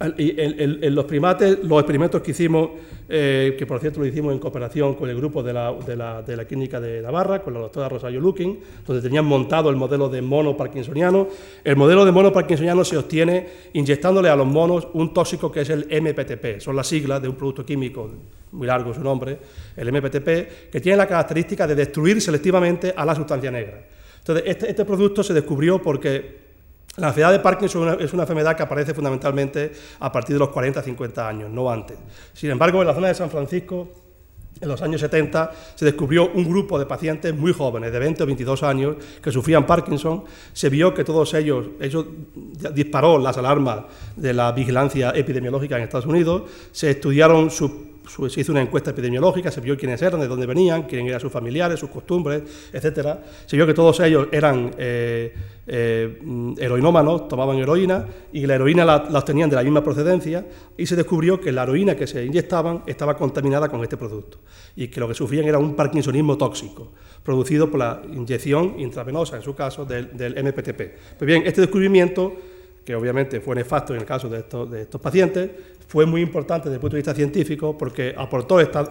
en, los primates, los experimentos que hicimos, eh, que por cierto lo hicimos en cooperación con el grupo de la, de la, Clínica de Navarra, con la doctora Rosario Lukin, donde tenían montado el modelo de mono parkinsoniano. El modelo de mono parkinsoniano se obtiene inyectándole a los monos un tóxico que es el MPTP, son las siglas de un producto químico, muy largo su nombre, el MPTP, que tiene la característica de destruir selectivamente a la sustancia negra. Entonces, este, este producto se descubrió porque la enfermedad de Parkinson es una enfermedad que aparece fundamentalmente a partir de los 40-50 años, no antes. Sin embargo, en la zona de San Francisco, en los años 70, se descubrió un grupo de pacientes muy jóvenes, de 20 o 22 años, que sufrían Parkinson. Se vio que todos ellos, ellos disparó las alarmas de la vigilancia epidemiológica en Estados Unidos, se estudiaron su se hizo una encuesta epidemiológica, se vio quiénes eran, de dónde venían, quiénes eran sus familiares, sus costumbres, etc. Se vio que todos ellos eran eh, eh, heroinómanos, tomaban heroína y la heroína la, obtenían de la misma procedencia y se descubrió que la heroína que se inyectaban estaba contaminada con este producto y que lo que sufrían era un parkinsonismo tóxico producido por la inyección intravenosa, en su caso, del, del MPTP. Pues bien, este descubrimiento que obviamente fue nefasto en el caso de estos, pacientes, fue muy importante desde el punto de vista científico porque aportó esta,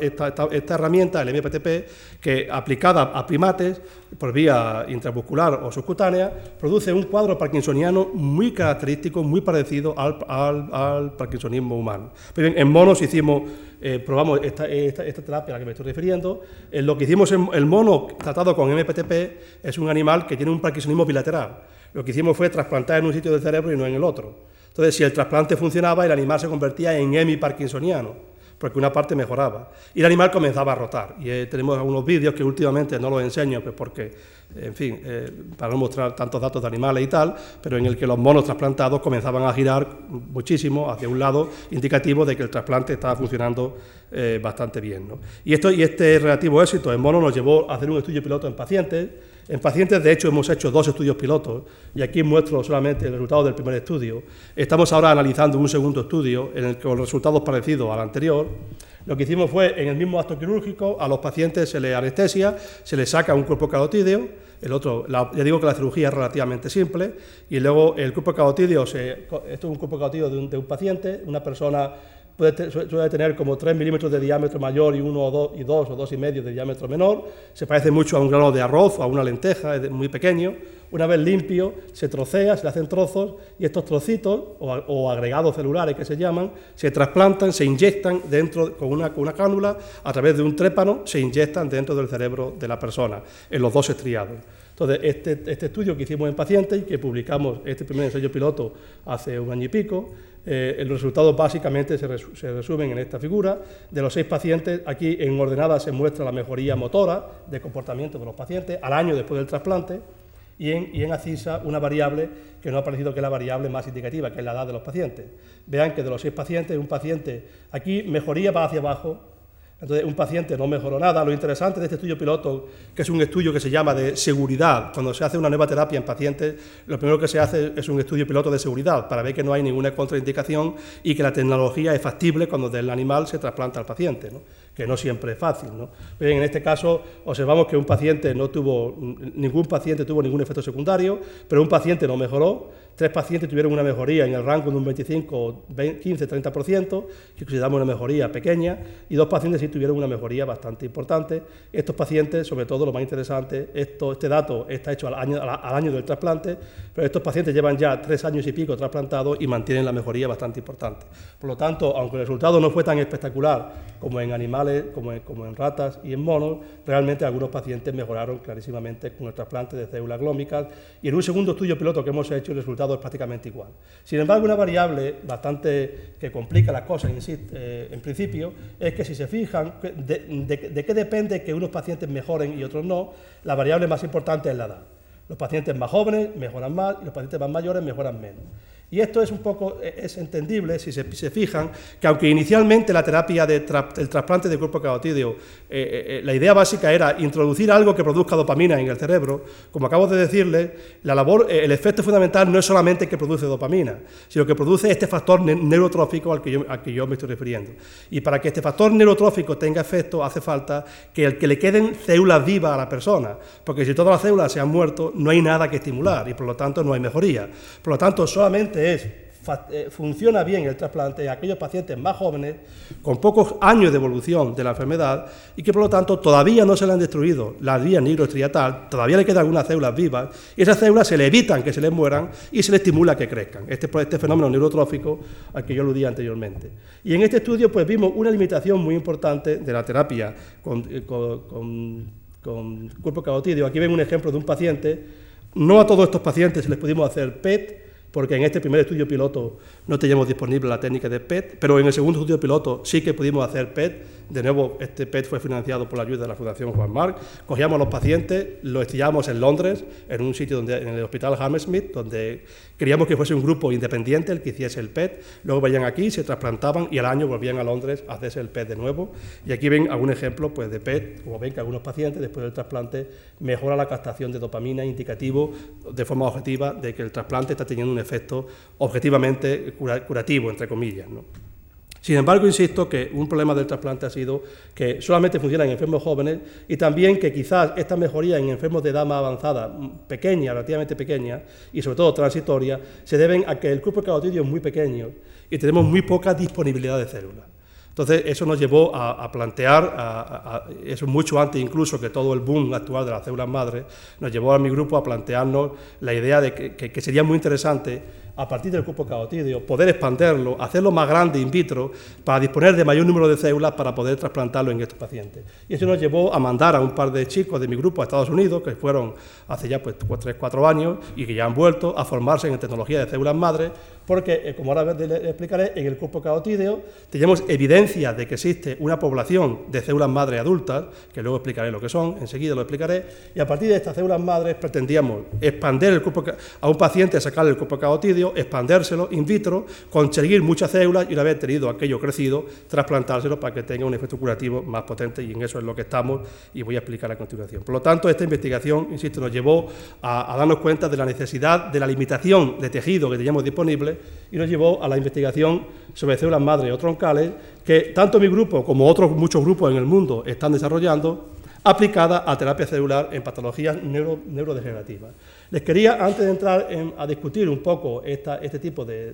herramienta, el MPTP, que aplicada a primates por vía intramuscular o subcutánea, produce un cuadro parkinsoniano muy característico, muy parecido al, parkinsonismo humano. bien, en monos hicimos, eh, probamos esta, terapia a la que me estoy refiriendo. En lo que hicimos en el mono tratado con MPTP es un animal que tiene un parkinsonismo bilateral. Lo que hicimos fue trasplantar en un sitio del cerebro y no en el otro. Entonces, si el trasplante funcionaba, el animal se convertía en hemiparkinsoniano, porque una parte mejoraba. Y el animal comenzaba a rotar. Y eh, tenemos algunos vídeos que últimamente no los enseño, pues porque, en fin, eh, para no mostrar tantos datos de animales y tal, pero en el que los monos trasplantados comenzaban a girar muchísimo hacia un lado, indicativo de que el trasplante estaba funcionando eh, bastante bien. Y, esto, y este relativo éxito en monos nos llevó a hacer un estudio piloto en pacientes en pacientes, de hecho, hemos hecho dos estudios pilotos y aquí muestro solamente el resultado del primer estudio. Estamos ahora analizando un segundo estudio en el que con resultados parecidos al anterior. Lo que hicimos fue, en el mismo acto quirúrgico, a los pacientes se les anestesia, se les saca un cuerpo carotídeo, el otro, ya digo que la cirugía es relativamente simple, y luego el cuerpo carotídeo, se, esto es un cuerpo carotídeo de un, de un paciente, una persona suele tener como 3 milímetros de diámetro mayor y 1 o 2 y 2 o 2 y medio de diámetro menor, se parece mucho a un grano de arroz o a una lenteja, es muy pequeño. Una vez limpio, se trocea, se le hacen trozos y estos trocitos, o, agregados celulares que se llaman, se trasplantan, se inyectan dentro con una, con una cánula, a través de un trépano, se inyectan dentro del cerebro de la persona, en los dos estriados. Entonces, este, este estudio que hicimos en pacientes y que publicamos este primer ensayo piloto hace un año y pico, eh, los resultados básicamente se, resumen en esta figura. De los seis pacientes, aquí en ordenada se muestra la mejoría motora de comportamiento de los pacientes al año después del trasplante y en, y ACISA una variable que no ha parecido que es la variable más indicativa, que es la edad de los pacientes. Vean que de los seis pacientes, un paciente aquí mejoría va hacia abajo, entonces, un paciente no mejoró nada. Lo interesante de este estudio piloto, que es un estudio que se llama de seguridad, cuando se hace una nueva terapia en pacientes, lo primero que se hace es un estudio piloto de seguridad para ver que no hay ninguna contraindicación y que la tecnología es factible cuando del animal se trasplanta al paciente, que no siempre es fácil. Bien, en este caso observamos que un paciente no tuvo, ningún paciente tuvo ningún efecto secundario, pero un paciente no mejoró Tres pacientes tuvieron una mejoría en el rango de un 25, 15, 30%, que consideramos una mejoría pequeña, y dos pacientes sí tuvieron una mejoría bastante importante. Estos pacientes, sobre todo lo más interesante, esto, este dato está hecho al año, al año del trasplante, pero estos pacientes llevan ya tres años y pico trasplantados y mantienen la mejoría bastante importante. Por lo tanto, aunque el resultado no fue tan espectacular como en animales, como en, ratas y en monos, realmente algunos pacientes mejoraron clarísimamente con el trasplante de células glómicas, y en un segundo estudio piloto que hemos hecho, el resultado es prácticamente igual. Sin embargo, una variable bastante que complica las cosas, eh, en principio, es que si se fijan de, qué depende que unos pacientes mejoren y otros no, la variable más importante es la edad. Los pacientes más jóvenes mejoran más y los pacientes más mayores mejoran menos. Y esto es un poco e, es entendible si se, fijan que aunque inicialmente la terapia del trasplante de cuerpo carotídeo, eh, eh, eh, la idea básica era introducir algo que produzca dopamina en el cerebro, como acabo de decirle, la labor, el efecto fundamental no es solamente que produce dopamina, sino que produce este factor neurotrófico al que, yo, al que yo me estoy refiriendo. Y para que este factor neurotrófico tenga efecto, hace falta que, el, que le queden células vivas a la persona, porque si todas las células se han muerto, no hay nada que estimular y por lo tanto no hay mejoría. Por lo tanto, solamente es, eh, funciona bien el trasplante en aquellos pacientes más jóvenes, con pocos años de evolución de la enfermedad y que por lo tanto todavía no se le han destruido la vía nigroestriatal, todavía le quedan algunas células vivas y esas células se le evitan que se les mueran y se le estimula que crezcan. Este, este fenómeno neurotrófico al que yo aludí anteriormente. Y en este estudio pues vimos una limitación muy importante de la terapia con, eh, cuerpo carotídeo. Aquí ven un ejemplo de un paciente. No a todos estos pacientes les pudimos hacer PET, porque en este primer estudio piloto no teníamos disponible la técnica de PET, pero en el segundo estudio piloto sí que pudimos hacer PET. De nuevo, este PET fue financiado por la ayuda de la Fundación Juan Marc. Cogíamos los pacientes, los estudiábamos en Londres, en un sitio donde, en el Hospital Hammersmith, donde queríamos que fuese un grupo independiente el que hiciese el PET. Luego venían aquí, se trasplantaban y al año volvían a Londres a hacerse el PET de nuevo. Y aquí ven algún ejemplo pues, de PET, como ven que algunos pacientes después del trasplante mejora la captación de dopamina, indicativo de forma objetiva de que el trasplante está teniendo un efecto objetivamente curativo, entre comillas. Sin embargo, insisto que un problema del trasplante ha sido que solamente funciona en enfermos jóvenes y también que quizás esta mejoría en enfermos de edad más avanzada, pequeña, relativamente pequeña y sobre todo transitoria, se deben a que el cuerpo carotidio es muy pequeño y tenemos muy poca disponibilidad de células. Entonces, eso nos llevó a, plantear, eso mucho antes incluso que todo el boom actual de las células madres, nos llevó a mi grupo a plantearnos la idea de que sería muy interesante a partir del cuerpo carotídeo, poder expanderlo, hacerlo más grande in vitro para disponer de mayor número de células para poder trasplantarlo en estos pacientes. Y eso nos llevó a mandar a un par de chicos de mi grupo a Estados Unidos, que fueron hace ya pues 3, 4 años y que ya han vuelto a formarse en tecnología de células madres, porque, eh, como ahora les explicaré, en el cuerpo carotídeo tenemos evidencia de que existe una población de células madres adultas, que luego explicaré lo que son, enseguida lo explicaré, y a partir de estas células madres pretendíamos expandir el cuerpo a un paciente, sacarle el cuerpo carotídeo, expandérselo in vitro, conseguir muchas células y una vez tenido aquello crecido, trasplantárselo para que tenga un efecto curativo más potente y en eso es lo que estamos y voy a explicar a continuación. Por lo tanto, esta investigación, insisto, nos llevó a, darnos cuenta de la necesidad de la limitación de tejido que teníamos disponible y nos llevó a la investigación sobre células madre o troncales que tanto mi grupo como otros muchos grupos en el mundo están desarrollando aplicada a terapia celular en patologías neurodegenerativas. Les quería, antes de entrar a discutir un poco este tipo de,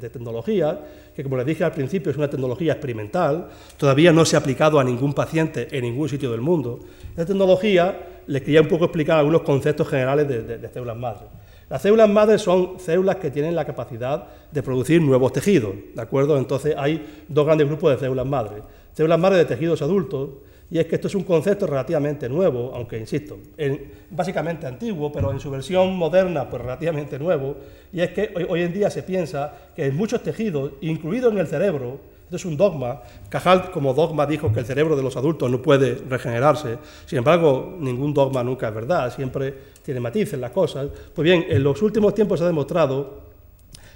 tecnología, que como les dije al principio es una tecnología experimental, todavía no se ha aplicado a ningún paciente en ningún sitio del mundo, esta tecnología les quería un poco explicar algunos conceptos generales de, células madres. Las células madres son células que tienen la capacidad de producir nuevos tejidos, ¿de acuerdo? Entonces hay dos grandes grupos de células madres. Células madres de tejidos adultos, y es que esto es un concepto relativamente nuevo, aunque insisto, básicamente antiguo, pero en su versión moderna, pues relativamente nuevo, y es que hoy, en día se piensa que en muchos tejidos, incluido en el cerebro, esto es un dogma, Cajal como dogma dijo que el cerebro de los adultos no puede regenerarse, sin embargo, ningún dogma nunca es verdad, siempre tiene matices las cosas, pues bien, en los últimos tiempos se ha demostrado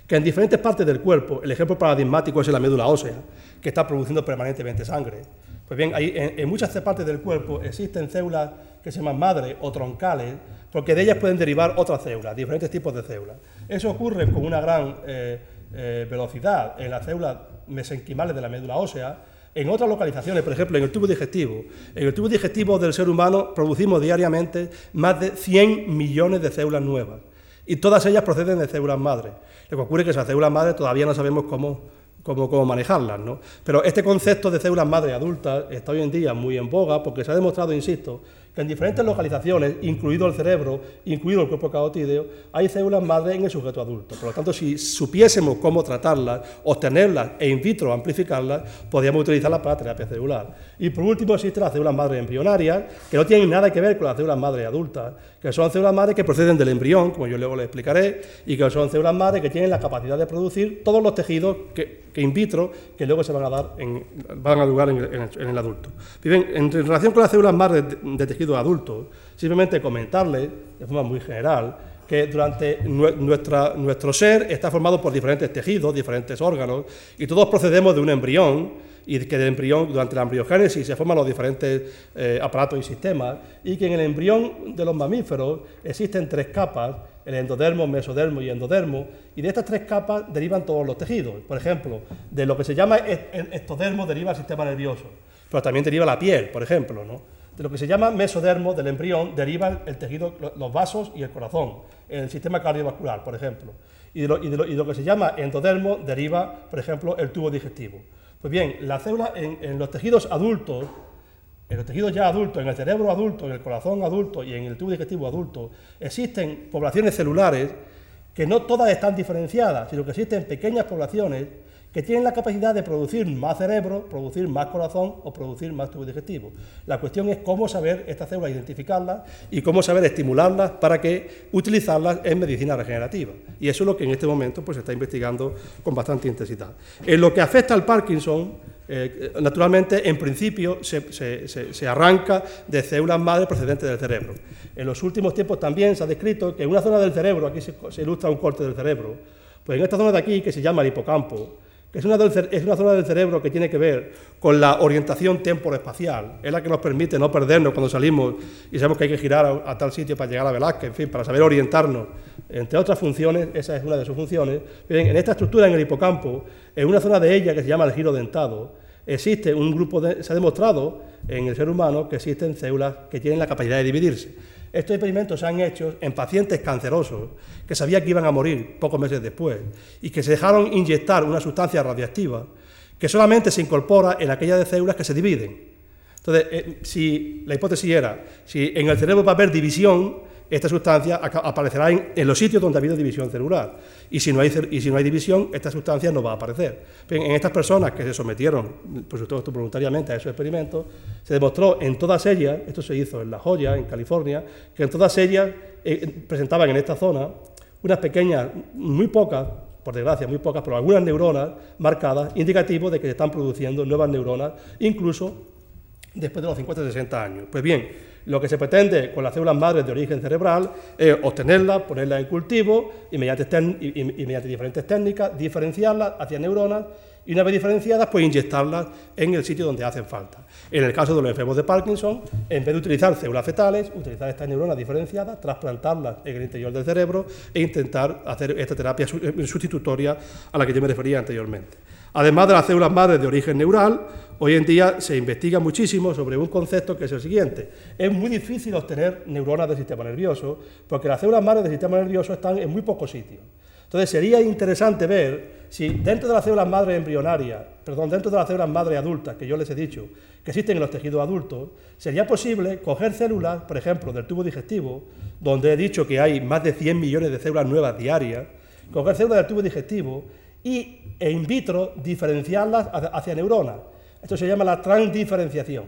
que en diferentes partes del cuerpo, el ejemplo paradigmático es la médula ósea, que está produciendo permanentemente sangre. Pues bien, en, muchas partes del cuerpo existen células que se llaman madre o troncales, porque de ellas pueden derivar otras células, diferentes tipos de células. Eso ocurre con una gran eh, eh, velocidad en las células mesenquimales de la médula ósea, en otras localizaciones, por ejemplo, en el tubo digestivo. En el tubo digestivo del ser humano producimos diariamente más de 100 millones de células nuevas y todas ellas proceden de células madre. Lo que ocurre es que esas células madre todavía no sabemos cómo cómo, manejarlas. ¿no? Pero este concepto de células madre adultas está hoy en día muy en boga porque se ha demostrado, insisto, en diferentes localizaciones, incluido el cerebro, incluido el cuerpo carotídeo, hay células madre en el sujeto adulto. Por lo tanto, si supiésemos cómo tratarlas, obtenerlas e in vitro amplificarlas, podríamos utilizarlas para terapia celular. Y por último, existen las células madre embrionarias, que no tienen nada que ver con las células madre adultas, que son células madre que proceden del embrión, como yo luego les explicaré, y que son células madre que tienen la capacidad de producir todos los tejidos que, in vitro que luego se van a dar en, van a lugar en el, adulto. En relación con las células madre de, tejido adulto, simplemente comentarles, de forma muy general, que durante nuestro ser está formado por diferentes tejidos, diferentes órganos, y todos procedemos de un embrión, y que del embrión, durante la embriogénesis se forman los diferentes eh, aparatos y sistemas, y que en el embrión de los mamíferos existen tres capas, el endodermo, mesodermo y endodermo, y de estas tres capas derivan todos los tejidos. Por ejemplo, de lo que se llama ectodermo deriva el sistema nervioso, pero también deriva la piel, por ejemplo, ¿no? De lo que se llama mesodermo del embrión deriva el tejido, los vasos y el corazón, el sistema cardiovascular, por ejemplo. Y de, lo, y de lo que se llama endodermo deriva, por ejemplo, el tubo digestivo. Pues bien, las células en, los tejidos adultos, en los tejidos ya adultos, en el cerebro adulto, en el corazón adulto y en el tubo digestivo adulto, existen poblaciones celulares que no todas están diferenciadas, sino que existen pequeñas poblaciones que tienen la capacidad de producir más cerebro, producir más corazón o producir más tubo digestivo. La cuestión es cómo saber estas células, identificarlas y cómo saber estimularlas para que utilizarlas en medicina regenerativa. Y eso es lo que en este momento pues, se está investigando con bastante intensidad. En lo que afecta al Parkinson, eh, naturalmente, en principio, se, arranca de células madre procedentes del cerebro. En los últimos tiempos también se ha descrito que en una zona del cerebro, aquí se, se ilustra un corte del cerebro, pues en esta zona de aquí, que se llama el hipocampo, es una, es una zona del cerebro que tiene que ver con la orientación temporoespacial. Es la que nos permite no perdernos cuando salimos y sabemos que hay que girar a, tal sitio para llegar a Velázquez, en fin, para saber orientarnos. Entre otras funciones, esa es una de sus funciones. Bien, en esta estructura, en el hipocampo, en una zona de ella que se llama el giro dentado, existe un grupo, de, se ha demostrado en el ser humano que existen células que tienen la capacidad de dividirse. Estos experimentos se han hecho en pacientes cancerosos que sabían que iban a morir pocos meses después y que se dejaron inyectar una sustancia radiactiva que solamente se incorpora en aquellas células que se dividen. Entonces, eh, si la hipótesis era, si en el cerebro va a haber división, esta sustancia aparecerá en, los sitios donde ha habido división celular. Y si, no hay, y si no hay división, esta sustancia no va a aparecer. en estas personas que se sometieron, por supuesto voluntariamente, a esos experimentos, se demostró en todas ellas, esto se hizo en La Joya, en California, que en todas ellas eh, presentaban en esta zona unas pequeñas, muy pocas, por desgracia, muy pocas, pero algunas neuronas marcadas, indicativos de que se están produciendo nuevas neuronas, incluso después de los 50-60 años. Pues bien, lo que se pretende con las células madres de origen cerebral es obtenerlas, ponerlas en cultivo y mediante, diferentes técnicas diferenciarlas hacia neuronas y una vez diferenciadas, pues inyectarlas en el sitio donde hacen falta. En el caso de los enfermos de Parkinson, en vez de utilizar células fetales, utilizar estas neuronas diferenciadas, trasplantarlas en el interior del cerebro e intentar hacer esta terapia sustitutoria a la que yo me refería anteriormente. Además de las células madres de origen neural, hoy en día se investiga muchísimo sobre un concepto que es el siguiente. Es muy difícil obtener neuronas del sistema nervioso porque las células madres del sistema nervioso están en muy pocos sitios. Entonces sería interesante ver si dentro de las células madres embrionarias, perdón, dentro de las células madres adultas, que yo les he dicho, que existen en los tejidos adultos, sería posible coger células, por ejemplo, del tubo digestivo, donde he dicho que hay más de 100 millones de células nuevas diarias, coger células del tubo digestivo y in vitro diferenciarlas hacia neuronas. Esto se llama la transdiferenciación,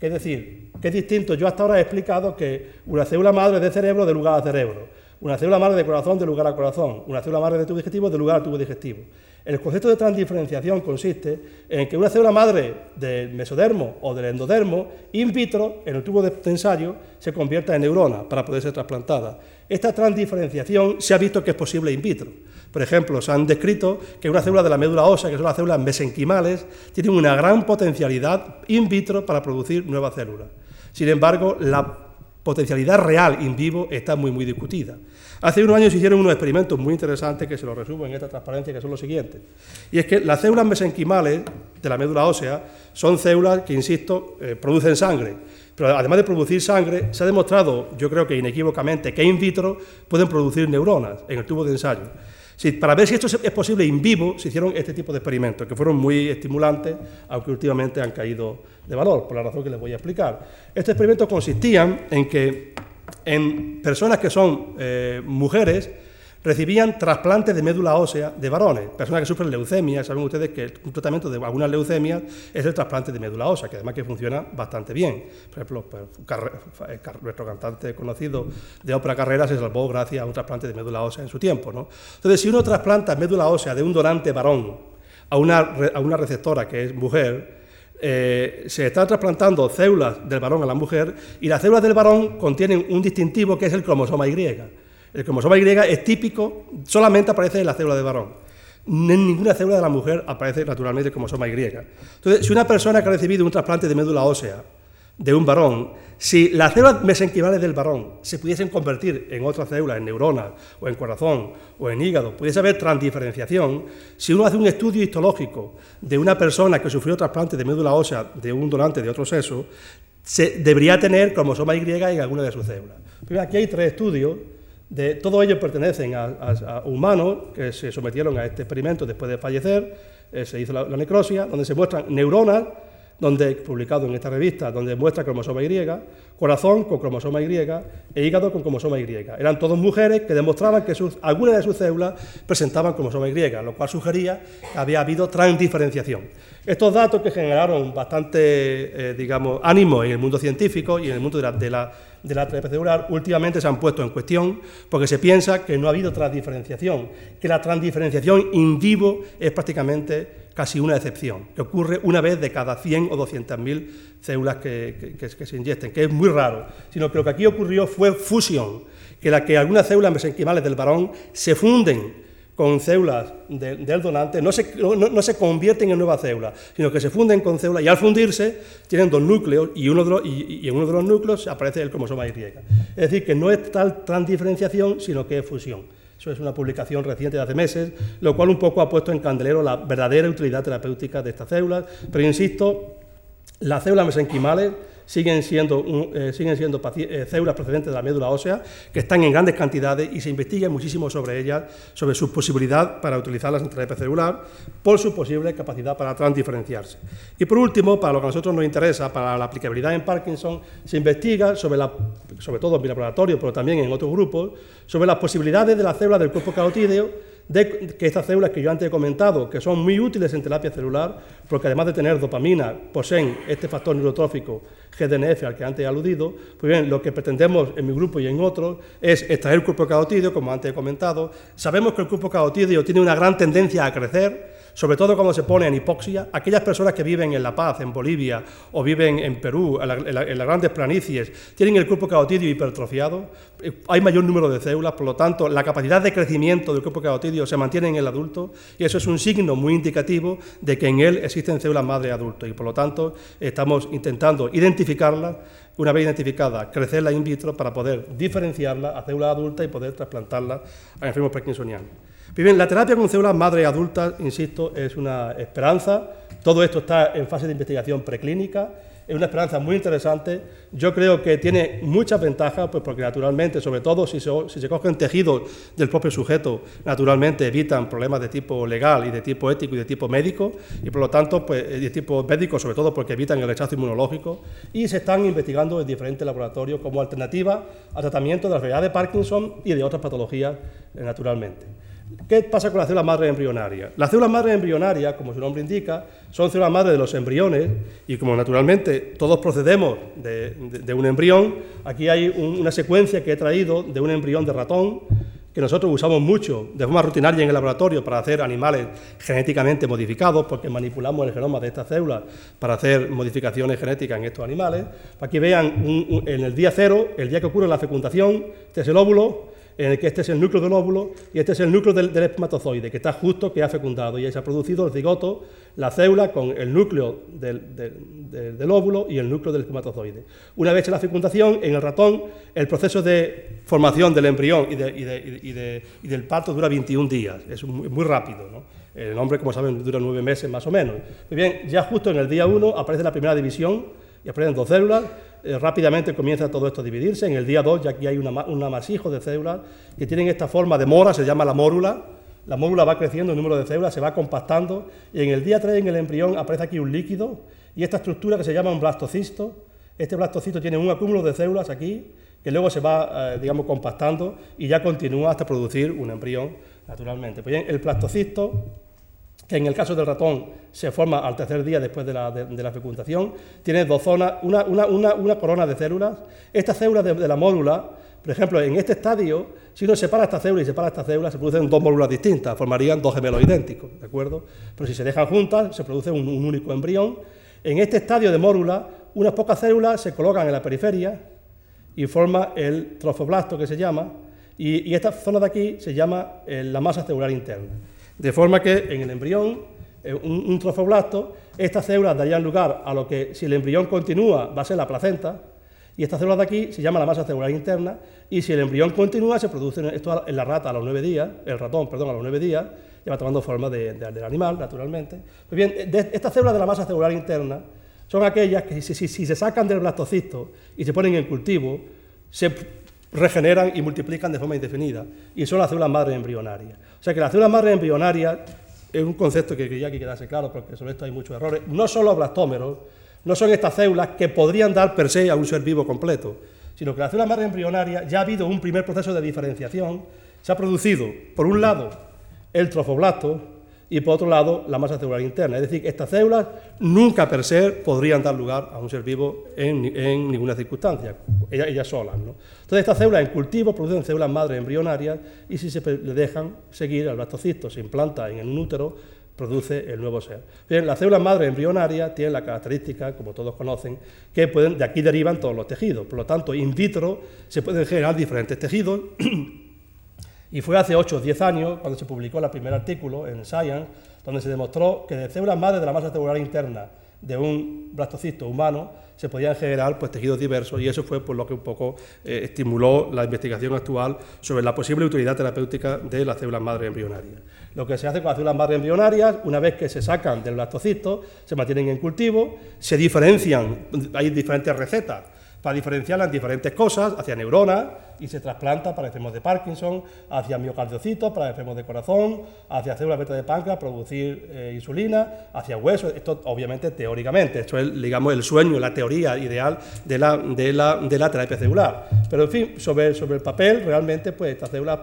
es decir, que es distinto. Yo hasta ahora he explicado que una célula madre de cerebro de lugar a cerebro, una célula madre de corazón de lugar a corazón, una célula madre de tubo digestivo de lugar a tubo digestivo. El concepto de transdiferenciación consiste en que una célula madre del mesodermo o del endodermo, in vitro, en el tubo de tensario, se convierta en neurona para poder ser trasplantada. Esta transdiferenciación se ha visto que es posible in vitro. Por ejemplo, se han descrito que una célula de la médula ósea, que son las células mesenquimales, tienen una gran potencialidad in vitro para producir nuevas células. Sin embargo, la potencialidad real in vivo está muy, muy discutida. Hace unos años se hicieron unos experimentos muy interesantes que se los resumo en esta transparencia, que son los siguientes. Y es que las células mesenquimales de la médula ósea son células que, insisto, eh, producen sangre. Pero además de producir sangre, se ha demostrado, yo creo que inequívocamente, que in vitro pueden producir neuronas en el tubo de ensayo. para ver si esto es posible in vivo, se hicieron este tipo de experimentos, que fueron muy estimulantes, aunque últimamente han caído de valor, por la razón que les voy a explicar. Estos experimentos consistían en que en personas que son eh, mujeres recibían trasplantes de médula ósea de varones, personas que sufren leucemia, saben ustedes que un tratamiento de algunas leucemias es el trasplante de médula ósea, que además que funciona bastante bien. Por ejemplo, pues, eh, nuestro cantante conocido de ópera carrera se salvó gracias a un trasplante de médula ósea en su tiempo. Entonces, si uno trasplanta médula ósea de un donante varón a una, a una receptora que es mujer, eh, se están trasplantando células del varón a la mujer y las células del varón contienen un distintivo que es el cromosoma Y. El cromosoma Y es típico, solamente aparece en la célula del varón. En ninguna célula de la mujer aparece naturalmente el cromosoma Y. Entonces, si una persona que ha recibido un trasplante de médula ósea de un varón, si las células mesenquimales del varón se pudiesen convertir en otras células, en neuronas, o en corazón, o en hígado, pudiese haber transdiferenciación, si uno hace un estudio histológico de una persona que sufrió trasplante de médula ósea de un donante de otro sexo, se debería tener cromosoma Y en alguna de sus células. Pero aquí hay tres estudios, de, todos ellos pertenecen a, humanos que se sometieron a este experimento después de fallecer, eh, se hizo la, la necrosia, donde se muestran neuronas donde, publicado en esta revista, donde muestra cromosoma Y, corazón con cromosoma Y e hígado con cromosoma Y. Eran todas mujeres que demostraban que algunas de sus células presentaban cromosoma Y, lo cual sugería que había habido transdiferenciación. Estos datos que generaron bastante, eh, digamos, ánimo en el mundo científico y en el mundo de la, de la celular últimamente se han puesto en cuestión porque se piensa que no ha habido transdiferenciación, que la transdiferenciación in vivo es prácticamente casi una excepción, que ocurre una vez de cada 100 o 200.000 células que, se inyecten, que es muy raro, sino que lo que aquí ocurrió fue fusión, que la que algunas células mesenquimales del varón se funden con células del donante, no se, no, se, convierten en nuevas células, sino que se funden con células y al fundirse tienen dos núcleos y, uno de y, en uno de los núcleos aparece el cromosoma Y. Es decir, que no es tal diferenciación, sino que es fusión. Eso es una publicación reciente de hace meses, lo cual un poco ha puesto en candelero la verdadera utilidad terapéutica de estas células. Pero insisto, las células mesenquimales siguen siendo, eh, siguen siendo eh, células procedentes de la médula ósea que están en grandes cantidades y se investiga muchísimo sobre ellas, sobre su posibilidad para utilizarlas en terapia celular, por su posible capacidad para transdiferenciarse. Y por último, para lo que a nosotros nos interesa, para la aplicabilidad en Parkinson, se investiga, sobre, la, sobre todo en mi laboratorio, pero también en otros grupos, sobre las posibilidades de las células del cuerpo carotídeo de que estas células que yo antes he comentado, que son muy útiles en terapia celular, porque además de tener dopamina, poseen este factor neurotrófico GDNF al que antes he aludido, pues bien, lo que pretendemos en mi grupo y en otros es extraer el cuerpo carotídeo, como antes he comentado. Sabemos que el cuerpo carotídeo tiene una gran tendencia a crecer, sobre todo cuando se pone en hipoxia, aquellas personas que viven en La Paz, en Bolivia, o viven en Perú, en, las grandes planicies, tienen el cuerpo carotidio hipertrofiado, eh, hay mayor número de células, por lo tanto, la capacidad de crecimiento del cuerpo carotidio se mantiene en el adulto, y eso es un signo muy indicativo de que en él existen células madre adulto, y por lo tanto, estamos intentando identificarlas, una vez identificada, crecerla in vitro para poder diferenciarla a células adultas y poder trasplantarla a enfermos parkinsonianos. Bien, la terapia con células madre adultas, insisto, es una esperanza. Todo esto está en fase de investigación preclínica. Es una esperanza muy interesante. Yo creo que tiene muchas ventajas, pues porque naturalmente, sobre todo si se, cogen tejidos del propio sujeto, naturalmente evitan problemas de tipo legal y de tipo ético y de tipo médico, y por lo tanto, pues de tipo médico, sobre todo porque evitan el rechazo inmunológico, y se están investigando en diferentes laboratorios como alternativa al tratamiento de la enfermedad de Parkinson y de otras patologías, eh, naturalmente. ¿Qué pasa con las células madre embrionarias? Las células madre embrionarias, como su nombre indica, son células madre de los embriones y como naturalmente todos procedemos de, un embrión, aquí hay una secuencia que he traído de un embrión de ratón que nosotros usamos mucho de forma rutinaria en el laboratorio para hacer animales genéticamente modificados, porque manipulamos el genoma de estas células para hacer modificaciones genéticas en estos animales. Aquí vean en el día cero, el día que ocurre la fecundación, este es el óvulo, en el que este es el núcleo del óvulo y este es el núcleo del, espermatozoide, que está justo, que ha fecundado, y ahí se ha producido el cigoto, la célula con el núcleo del, óvulo y el núcleo del espermatozoide. Una vez hecha la fecundación, en el ratón, el proceso de formación del embrión y, del parto dura 21 días, es muy, rápido. El hombre, como saben, dura nueve meses más o menos. Muy bien, ya justo en el día 1 aparece la primera división y aparecen dos células, eh, rápidamente comienza todo esto a dividirse. En el día 2 ya aquí hay un amasijo de células que tienen esta forma de mora, se llama la mórula. La mórula va creciendo, el número de células se va compactando y en el día 3 en el embrión aparece aquí un líquido y esta estructura que se llama un blastocisto. Este blastocisto tiene un acúmulo de células aquí que luego se va, eh, digamos, compactando y ya continúa hasta producir un embrión, naturalmente. Pues bien, el blastocisto que en el caso del ratón se forma al tercer día después de la, fecundación, tiene dos zonas, una, corona de células. Estas células de, la mórula, por ejemplo, en este estadio, si uno separa esta célula y separa esta célula, se producen dos mórulas distintas, formarían dos gemelos idénticos, ¿de acuerdo? Pero si se dejan juntas, se produce un, único embrión. En este estadio de mórula, unas pocas células se colocan en la periferia y forma el trofoblasto que se llama, y, esta zona de aquí se llama eh, la masa celular interna. De forma que en el embrión, eh, un, trofoblasto, estas células darían lugar a lo que, si el embrión continúa, va a ser la placenta, y esta célula de aquí se llama la masa celular interna, y si el embrión continúa, se produce esto en la rata a los nueve días, el ratón, perdón, a los nueve días, ya va tomando forma del animal, naturalmente. Pues bien, estas células de la masa celular interna son aquellas que si, si se sacan del blastocisto y se ponen en cultivo, se regeneran y multiplican de forma indefinida, y son las células madre embrionarias. O sea que las células madre embrionarias es un concepto que quería que quedase claro, porque sobre esto hay muchos errores. No son los blastómeros, no son estas células que podrían dar per se a un ser vivo completo, sino que las células madre embrionarias ya ha habido un primer proceso de diferenciación, se ha producido, por un lado, el trofoblasto, y por otro lado la masa celular interna. Es decir, estas células nunca per se podrían dar lugar a un ser vivo en, ninguna circunstancia, ellas, solas. Entonces estas células en cultivo producen células madre embrionarias y si se le dejan seguir al blastocisto, se implanta en el útero, produce el nuevo ser. Bien, las células madre embrionarias tienen la característica, como todos conocen, que pueden, de aquí derivan todos los tejidos. Por lo tanto, in vitro se pueden generar diferentes tejidos Y fue hace 8 o 10 años cuando se publicó el primer artículo en Science, donde se demostró que de células madre de la masa celular interna de un blastocisto humano se podían generar pues, tejidos diversos y eso fue por lo que un poco eh, estimuló la investigación actual sobre la posible utilidad terapéutica de las células madre embrionarias. Lo que se hace con las células madre embrionarias, una vez que se sacan del blastocisto, se mantienen en cultivo, se diferencian, hay diferentes recetas para diferenciarlas en diferentes cosas, hacia neuronas, y se trasplanta para enfermos de Parkinson, hacia miocardiocitos para enfermos de corazón, hacia células beta de páncreas, producir eh, insulina, hacia huesos, esto obviamente teóricamente, esto es digamos el sueño, la teoría ideal de la, de la, de la terapia celular. Pero en fin, sobre, sobre el papel, realmente pues estas células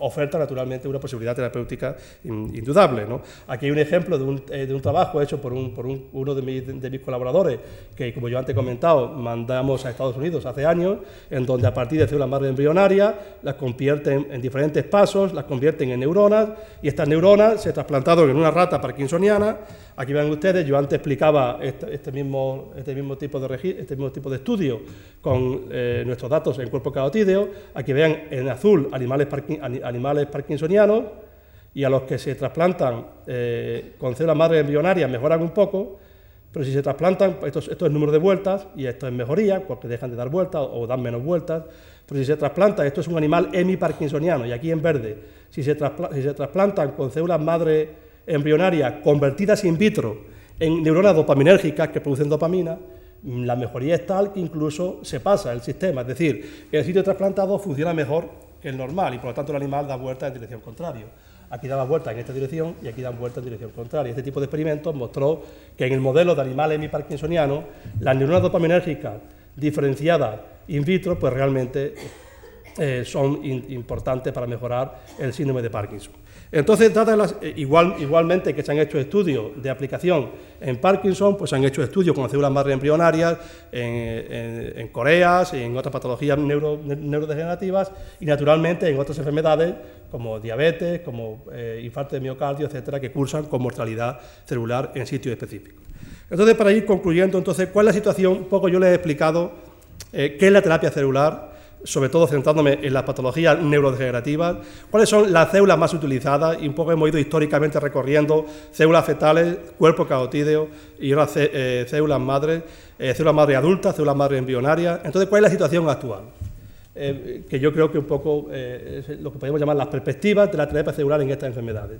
oferta naturalmente una posibilidad terapéutica indudable. ¿no? Aquí hay un ejemplo de un, eh, de un trabajo hecho por, un, por uno de, de, mis colaboradores, que como yo antes he comentado, mandamos a Estados Unidos hace años, en donde a partir de células madre embrionarias las convierten en diferentes pasos, las convierten en neuronas, y estas neuronas se trasplantaron en una rata parkinsoniana, Aquí ven ustedes, yo antes explicaba este, mismo, este, mismo, tipo de este mismo tipo de estudio con eh, nuestros datos en cuerpo carotídeo. Aquí ven en azul animales, animales parkinsonianos y a los que se trasplantan eh, con células madre embrionarias mejoran un poco, pero si se trasplantan, esto, esto es número de vueltas y esto es mejoría porque dejan de dar vueltas o dan menos vueltas. Pero si se trasplanta, esto es un animal hemiparkinsoniano y aquí en verde, si se, si se trasplantan con células madre embrionarias convertidas in vitro en neuronas dopaminérgicas que producen dopamina, la mejoría es tal que incluso se pasa el sistema, es decir, el sitio trasplantado funciona mejor que el normal y por lo tanto el animal da vuelta en dirección contraria. Aquí daba vuelta en esta dirección y aquí dan vuelta en dirección contraria. Este tipo de experimentos mostró que en el modelo de animal hemiparkinsoniano, las neuronas dopaminérgicas diferenciadas in vitro, pues realmente eh, son importantes para mejorar el síndrome de Parkinson. Entonces, eh, igual, igualmente que se han hecho estudios de aplicación en Parkinson, pues se han hecho estudios con células madre embrionarias en, en, Corea, en otras patologías neurodegenerativas y naturalmente en otras enfermedades como diabetes, como eh, infarto de miocardio, etcétera, que cursan con mortalidad celular en sitios específicos. Entonces, para ir concluyendo, entonces, ¿cuál es la situación? Un poco yo les he explicado eh, qué es la terapia celular, sobre todo centrándome en las patologías neurodegenerativas, cuáles son las células más utilizadas y un poco hemos ido históricamente recorriendo células fetales, cuerpo carotídeo y ahora eh, células madres, células madre adultas, células madre embrionarias. Entonces, ¿cuál es la situación actual? Eh, que yo creo que un poco eh, es lo que podemos llamar las perspectivas de la terapia celular en estas enfermedades.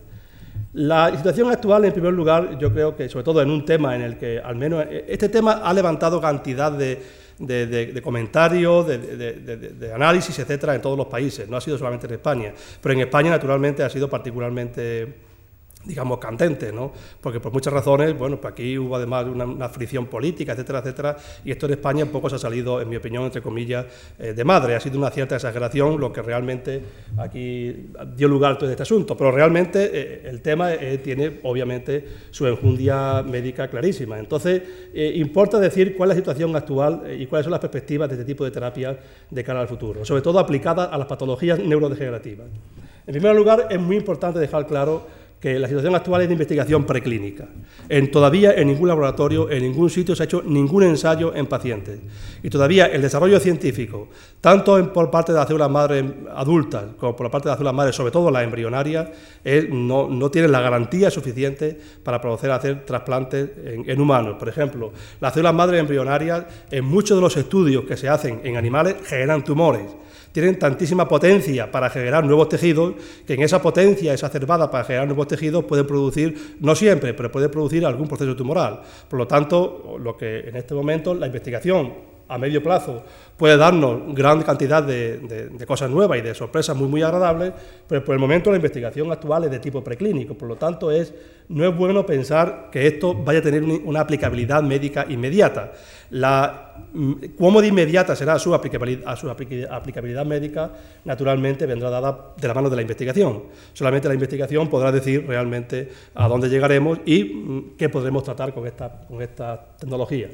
La situación actual, en primer lugar, yo creo que, sobre todo en un tema en el que, al menos, eh, este tema ha levantado cantidad de, de comentarios, de, análisis, etcétera, en todos los países. No ha sido solamente en España, pero en España, naturalmente, ha sido particularmente digamos, candente, ¿no? Porque por muchas razones, bueno, pues aquí hubo además una, fricción política, etcétera, etcétera, y esto en España poco se ha salido, en mi opinión, entre comillas, eh, de madre. Ha sido una cierta exageración lo que realmente aquí dio lugar a todo este asunto, pero realmente eh, el tema eh, tiene, obviamente, su enjundia médica clarísima. Entonces, importa decir cuál es la situación actual y cuáles son las perspectivas de este tipo de terapia de cara al futuro, sobre todo aplicadas a las patologías neurodegenerativas. En primer lugar, es muy importante dejar claro que la situación actual es de investigación preclínica. En, todavía en ningún laboratorio, en ningún sitio se ha hecho ningún ensayo en pacientes. Y todavía el desarrollo científico, tanto por parte de las células madres adultas como por la parte de las células madres, sobre todo las embrionarias, no, no tiene la garantía suficiente para poder hacer trasplantes en, en humanos. Por ejemplo, las células madres embrionarias, en muchos de los estudios que se hacen en animales, generan tumores tienen tantísima potencia para generar nuevos tejidos, que en esa potencia exacerbada para generar nuevos tejidos pueden producir, no siempre, pero puede producir algún proceso tumoral. Por lo tanto, lo que en este momento la investigación a medio plazo puede darnos gran cantidad de, cosas nuevas y de sorpresas muy, muy agradables, pero por el momento la investigación actual es de tipo preclínico, por lo tanto es, no es bueno pensar que esto vaya a tener una aplicabilidad médica inmediata. La, mm, cómo de inmediata será su aplicabilidad, médica, naturalmente vendrá dada de la mano de la investigación. Solamente la investigación podrá decir realmente a dónde llegaremos y mm, qué podremos tratar con esta tecnología.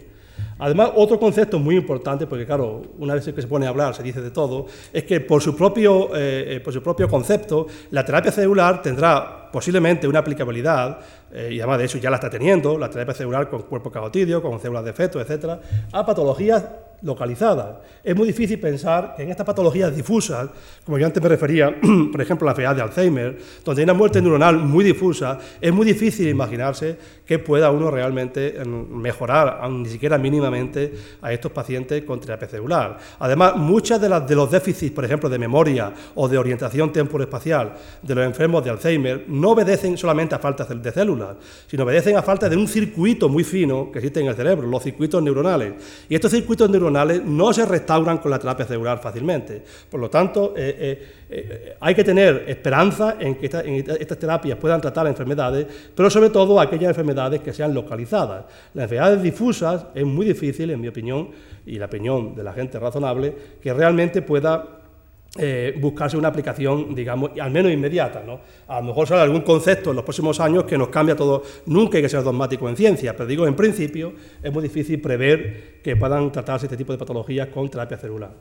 Además, otro concepto muy importante, porque claro, una vez que se pone a hablar se dice de todo, es que por su propio, eh, eh, por su propio concepto, la terapia celular tendrá posiblemente una aplicabilidad, eh, y además de eso ya la está teniendo, la terapia celular con cuerpo cagotidio, con células de feto, etcétera, a patologías localizadas. Es muy difícil pensar que en estas patologías difusas, como yo antes me refería, por ejemplo, la enfermedad de Alzheimer, donde hay una muerte neuronal muy difusa, es muy difícil imaginarse que pueda uno realmente em, mejorar, ni siquiera mínimamente, a estos pacientes con terapia celular. Además, muchas de, las, de los déficits, por ejemplo, de memoria o de orientación temporoespacial de los enfermos de Alzheimer no obedecen solamente a falta de células, sino obedecen a falta de un circuito muy fino que existe en el cerebro, los circuitos neuronales. Y estos circuitos neuronales no se restauran con la terapia celular fácilmente. Por lo tanto, eh, eh, eh, hay que tener esperanza en que estas terapias puedan tratar enfermedades, pero sobre todo aquellas enfermedades que sean localizadas. Las enfermedades difusas es muy difícil, en mi opinión, y la opinión de la gente razonable, que realmente pueda eh, buscarse una aplicación, digamos, al menos inmediata. ¿no? A lo mejor sale algún concepto en los próximos años que nos cambia todo. Nunca hay que ser dogmático en ciencia, pero digo, en principio es muy difícil prever que puedan tratarse este tipo de patologías con terapia celular.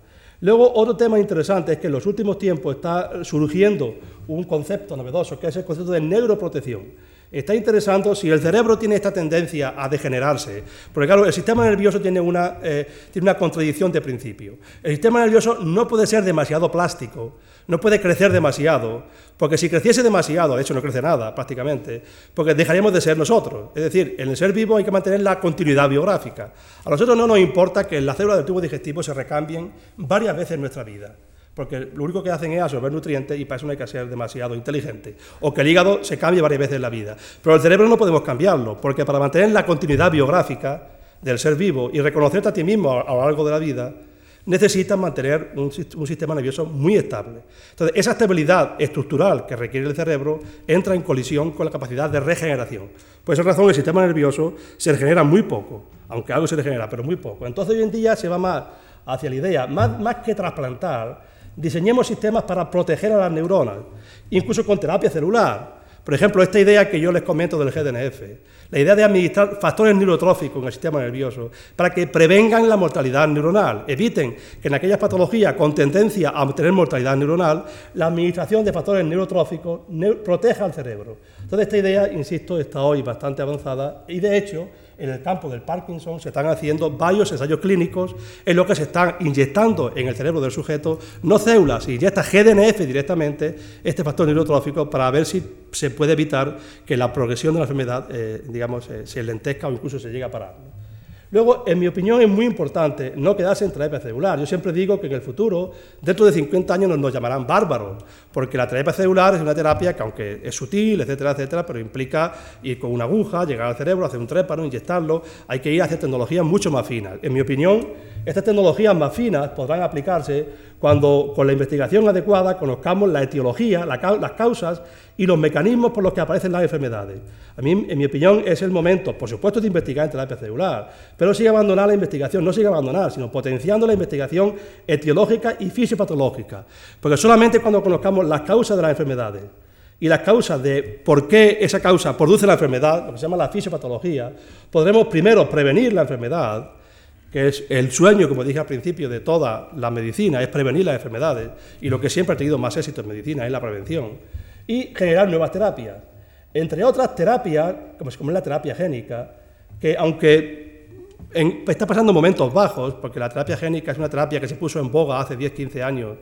Luego, otro tema interesante es que en los últimos tiempos está surgiendo un concepto novedoso, que es el concepto de neuroprotección. Está interesante si el cerebro tiene esta tendencia a degenerarse, porque claro, el sistema nervioso tiene una, eh, tiene una contradicción de principio. El sistema nervioso no puede ser demasiado plástico, no puede crecer demasiado, porque si creciese demasiado, de hecho no crece nada prácticamente, porque dejaríamos de ser nosotros. Es decir, en el ser vivo hay que mantener la continuidad biográfica. A nosotros no nos importa que las células del tubo digestivo se recambien varias veces en nuestra vida porque lo único que hacen es absorber nutrientes y para eso no hay que ser demasiado inteligente. O que el hígado se cambie varias veces en la vida. Pero el cerebro no podemos cambiarlo, porque para mantener la continuidad biográfica del ser vivo y reconocerte a ti mismo a, lo largo de la vida, necesitas mantener un, sistema nervioso muy estable. Entonces, esa estabilidad estructural que requiere el cerebro entra en colisión con la capacidad de regeneración. Por esa razón, el sistema nervioso se regenera muy poco, aunque algo se regenera, pero muy poco. Entonces, hoy en día se va más hacia la idea, más, más que trasplantar, diseñemos sistemas para proteger a las neuronas, incluso con terapia celular. Por ejemplo, esta idea que yo les comento del GDNF, la idea de administrar factores neurotróficos en el sistema nervioso para que prevengan la mortalidad neuronal, eviten que en aquellas patologías con tendencia a obtener mortalidad neuronal, la administración de factores neurotróficos proteja al cerebro. Entonces, esta idea, insisto, está hoy bastante avanzada y, de hecho, en el campo del Parkinson se están haciendo varios ensayos clínicos en los que se están inyectando en el cerebro del sujeto no células, se inyecta GDNF directamente, este factor neurotrófico, para ver si se puede evitar que la progresión de la enfermedad, eh, digamos, eh, se lentezca o incluso se llegue a parar. Luego, en mi opinión, es muy importante no quedarse en terapia celular. Yo siempre digo que en el futuro, dentro de 50 años, nos, llamarán bárbaros, porque la terapia celular es una terapia que, aunque es sutil, etcétera, etcétera, pero implica ir con una aguja, llegar al cerebro, hacer un trépano, inyectarlo. Hay que ir hacia tecnologías mucho más finas. En mi opinión, estas tecnologías más finas podrán aplicarse cuando, con la investigación adecuada, conozcamos la etiología, las causas y los mecanismos por los que aparecen las enfermedades. A mí, en mi opinión, es el momento, por supuesto, de investigar en terapia celular, pero sigue abandonar la investigación, no sigue abandonar, sino potenciando la investigación etiológica y fisiopatológica, porque solamente cuando conozcamos las causas de las enfermedades. Y las causas de por qué esa causa produce la enfermedad, lo que se llama la fisiopatología, podremos primero prevenir la enfermedad, que es el sueño, como dije al principio, de toda la medicina, es prevenir las enfermedades, y lo que siempre ha tenido más éxito en medicina es la prevención. Y generar nuevas terapias. Entre otras terapias, como es la terapia génica, que aunque está pasando momentos bajos, porque la terapia génica es una terapia que se puso en boga hace 10, 15 años,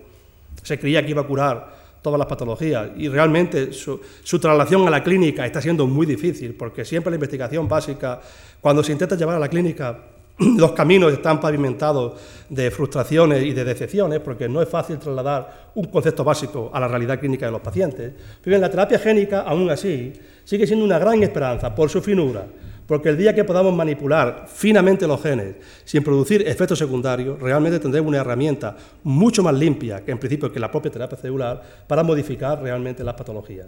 se creía que iba a curar todas las patologías y realmente su, traslación a la clínica está siendo muy difícil porque siempre la investigación básica, cuando se intenta llevar a la clínica los caminos están pavimentados de frustraciones y de decepciones, porque no es fácil trasladar un concepto básico a la realidad clínica de los pacientes. Pero en la terapia génica, aún así, sigue siendo una gran esperanza por su finura, porque el día que podamos manipular finamente los genes sin producir efectos secundarios, realmente tendremos una herramienta mucho más limpia que en principio que la propia terapia celular para modificar realmente las patologías.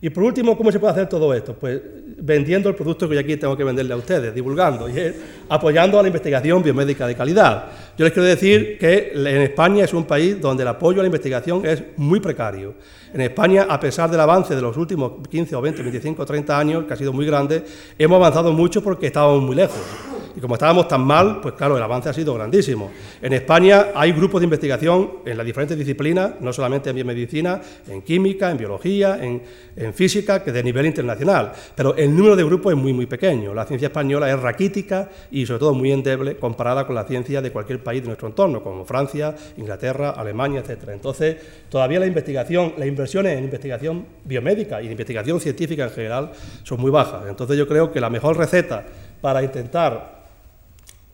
Y por último, ¿cómo se puede hacer todo esto? Pues vendiendo el producto que yo aquí tengo que venderle a ustedes, divulgando, y apoyando a la investigación biomédica de calidad. Yo les quiero decir que en España es un país donde el apoyo a la investigación es muy precario. En España, a pesar del avance de los últimos 15 o 20, 25 o 30 años, que ha sido muy grande, hemos avanzado mucho porque estábamos muy lejos. Y como estábamos tan mal, pues claro, el avance ha sido grandísimo. En España hay grupos de investigación en las diferentes disciplinas, no solamente en biomedicina, en química, en biología, en, física, que de nivel internacional. Pero el número de grupos es muy, muy pequeño. La ciencia española es raquítica y sobre todo muy endeble comparada con la ciencia de cualquier país de nuestro entorno, como Francia, Inglaterra, Alemania, etc. Entonces, todavía la investigación, las inversiones en investigación biomédica y en investigación científica en general son muy bajas. Entonces yo creo que la mejor receta para intentar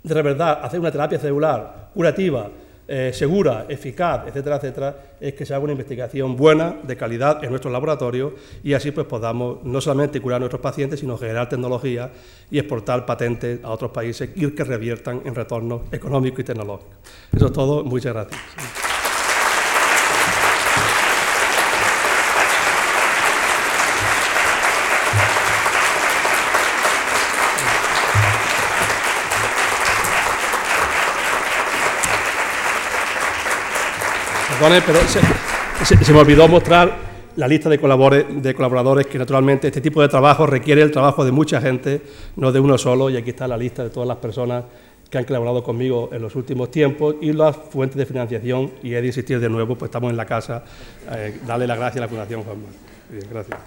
de verdad hacer una terapia celular curativa, eh, segura, eficaz, etcétera, etcétera, es que se haga una investigación buena, de calidad en nuestros laboratorios y así pues podamos no solamente curar a nuestros pacientes, sino generar tecnología y exportar patentes a otros países y que reviertan en retorno económico y tecnológico. Eso es todo. Muchas gracias. Pero se, me olvidó mostrar la lista de colaboradores, que naturalmente este tipo de trabajo requiere el trabajo de mucha gente, no de uno solo, y aquí está la lista de todas las personas que han colaborado conmigo en los últimos tiempos y las fuentes de financiación, y he de insistir de nuevo, pues estamos en la casa, eh, darle las gracias a la Fundación Juan Gracias.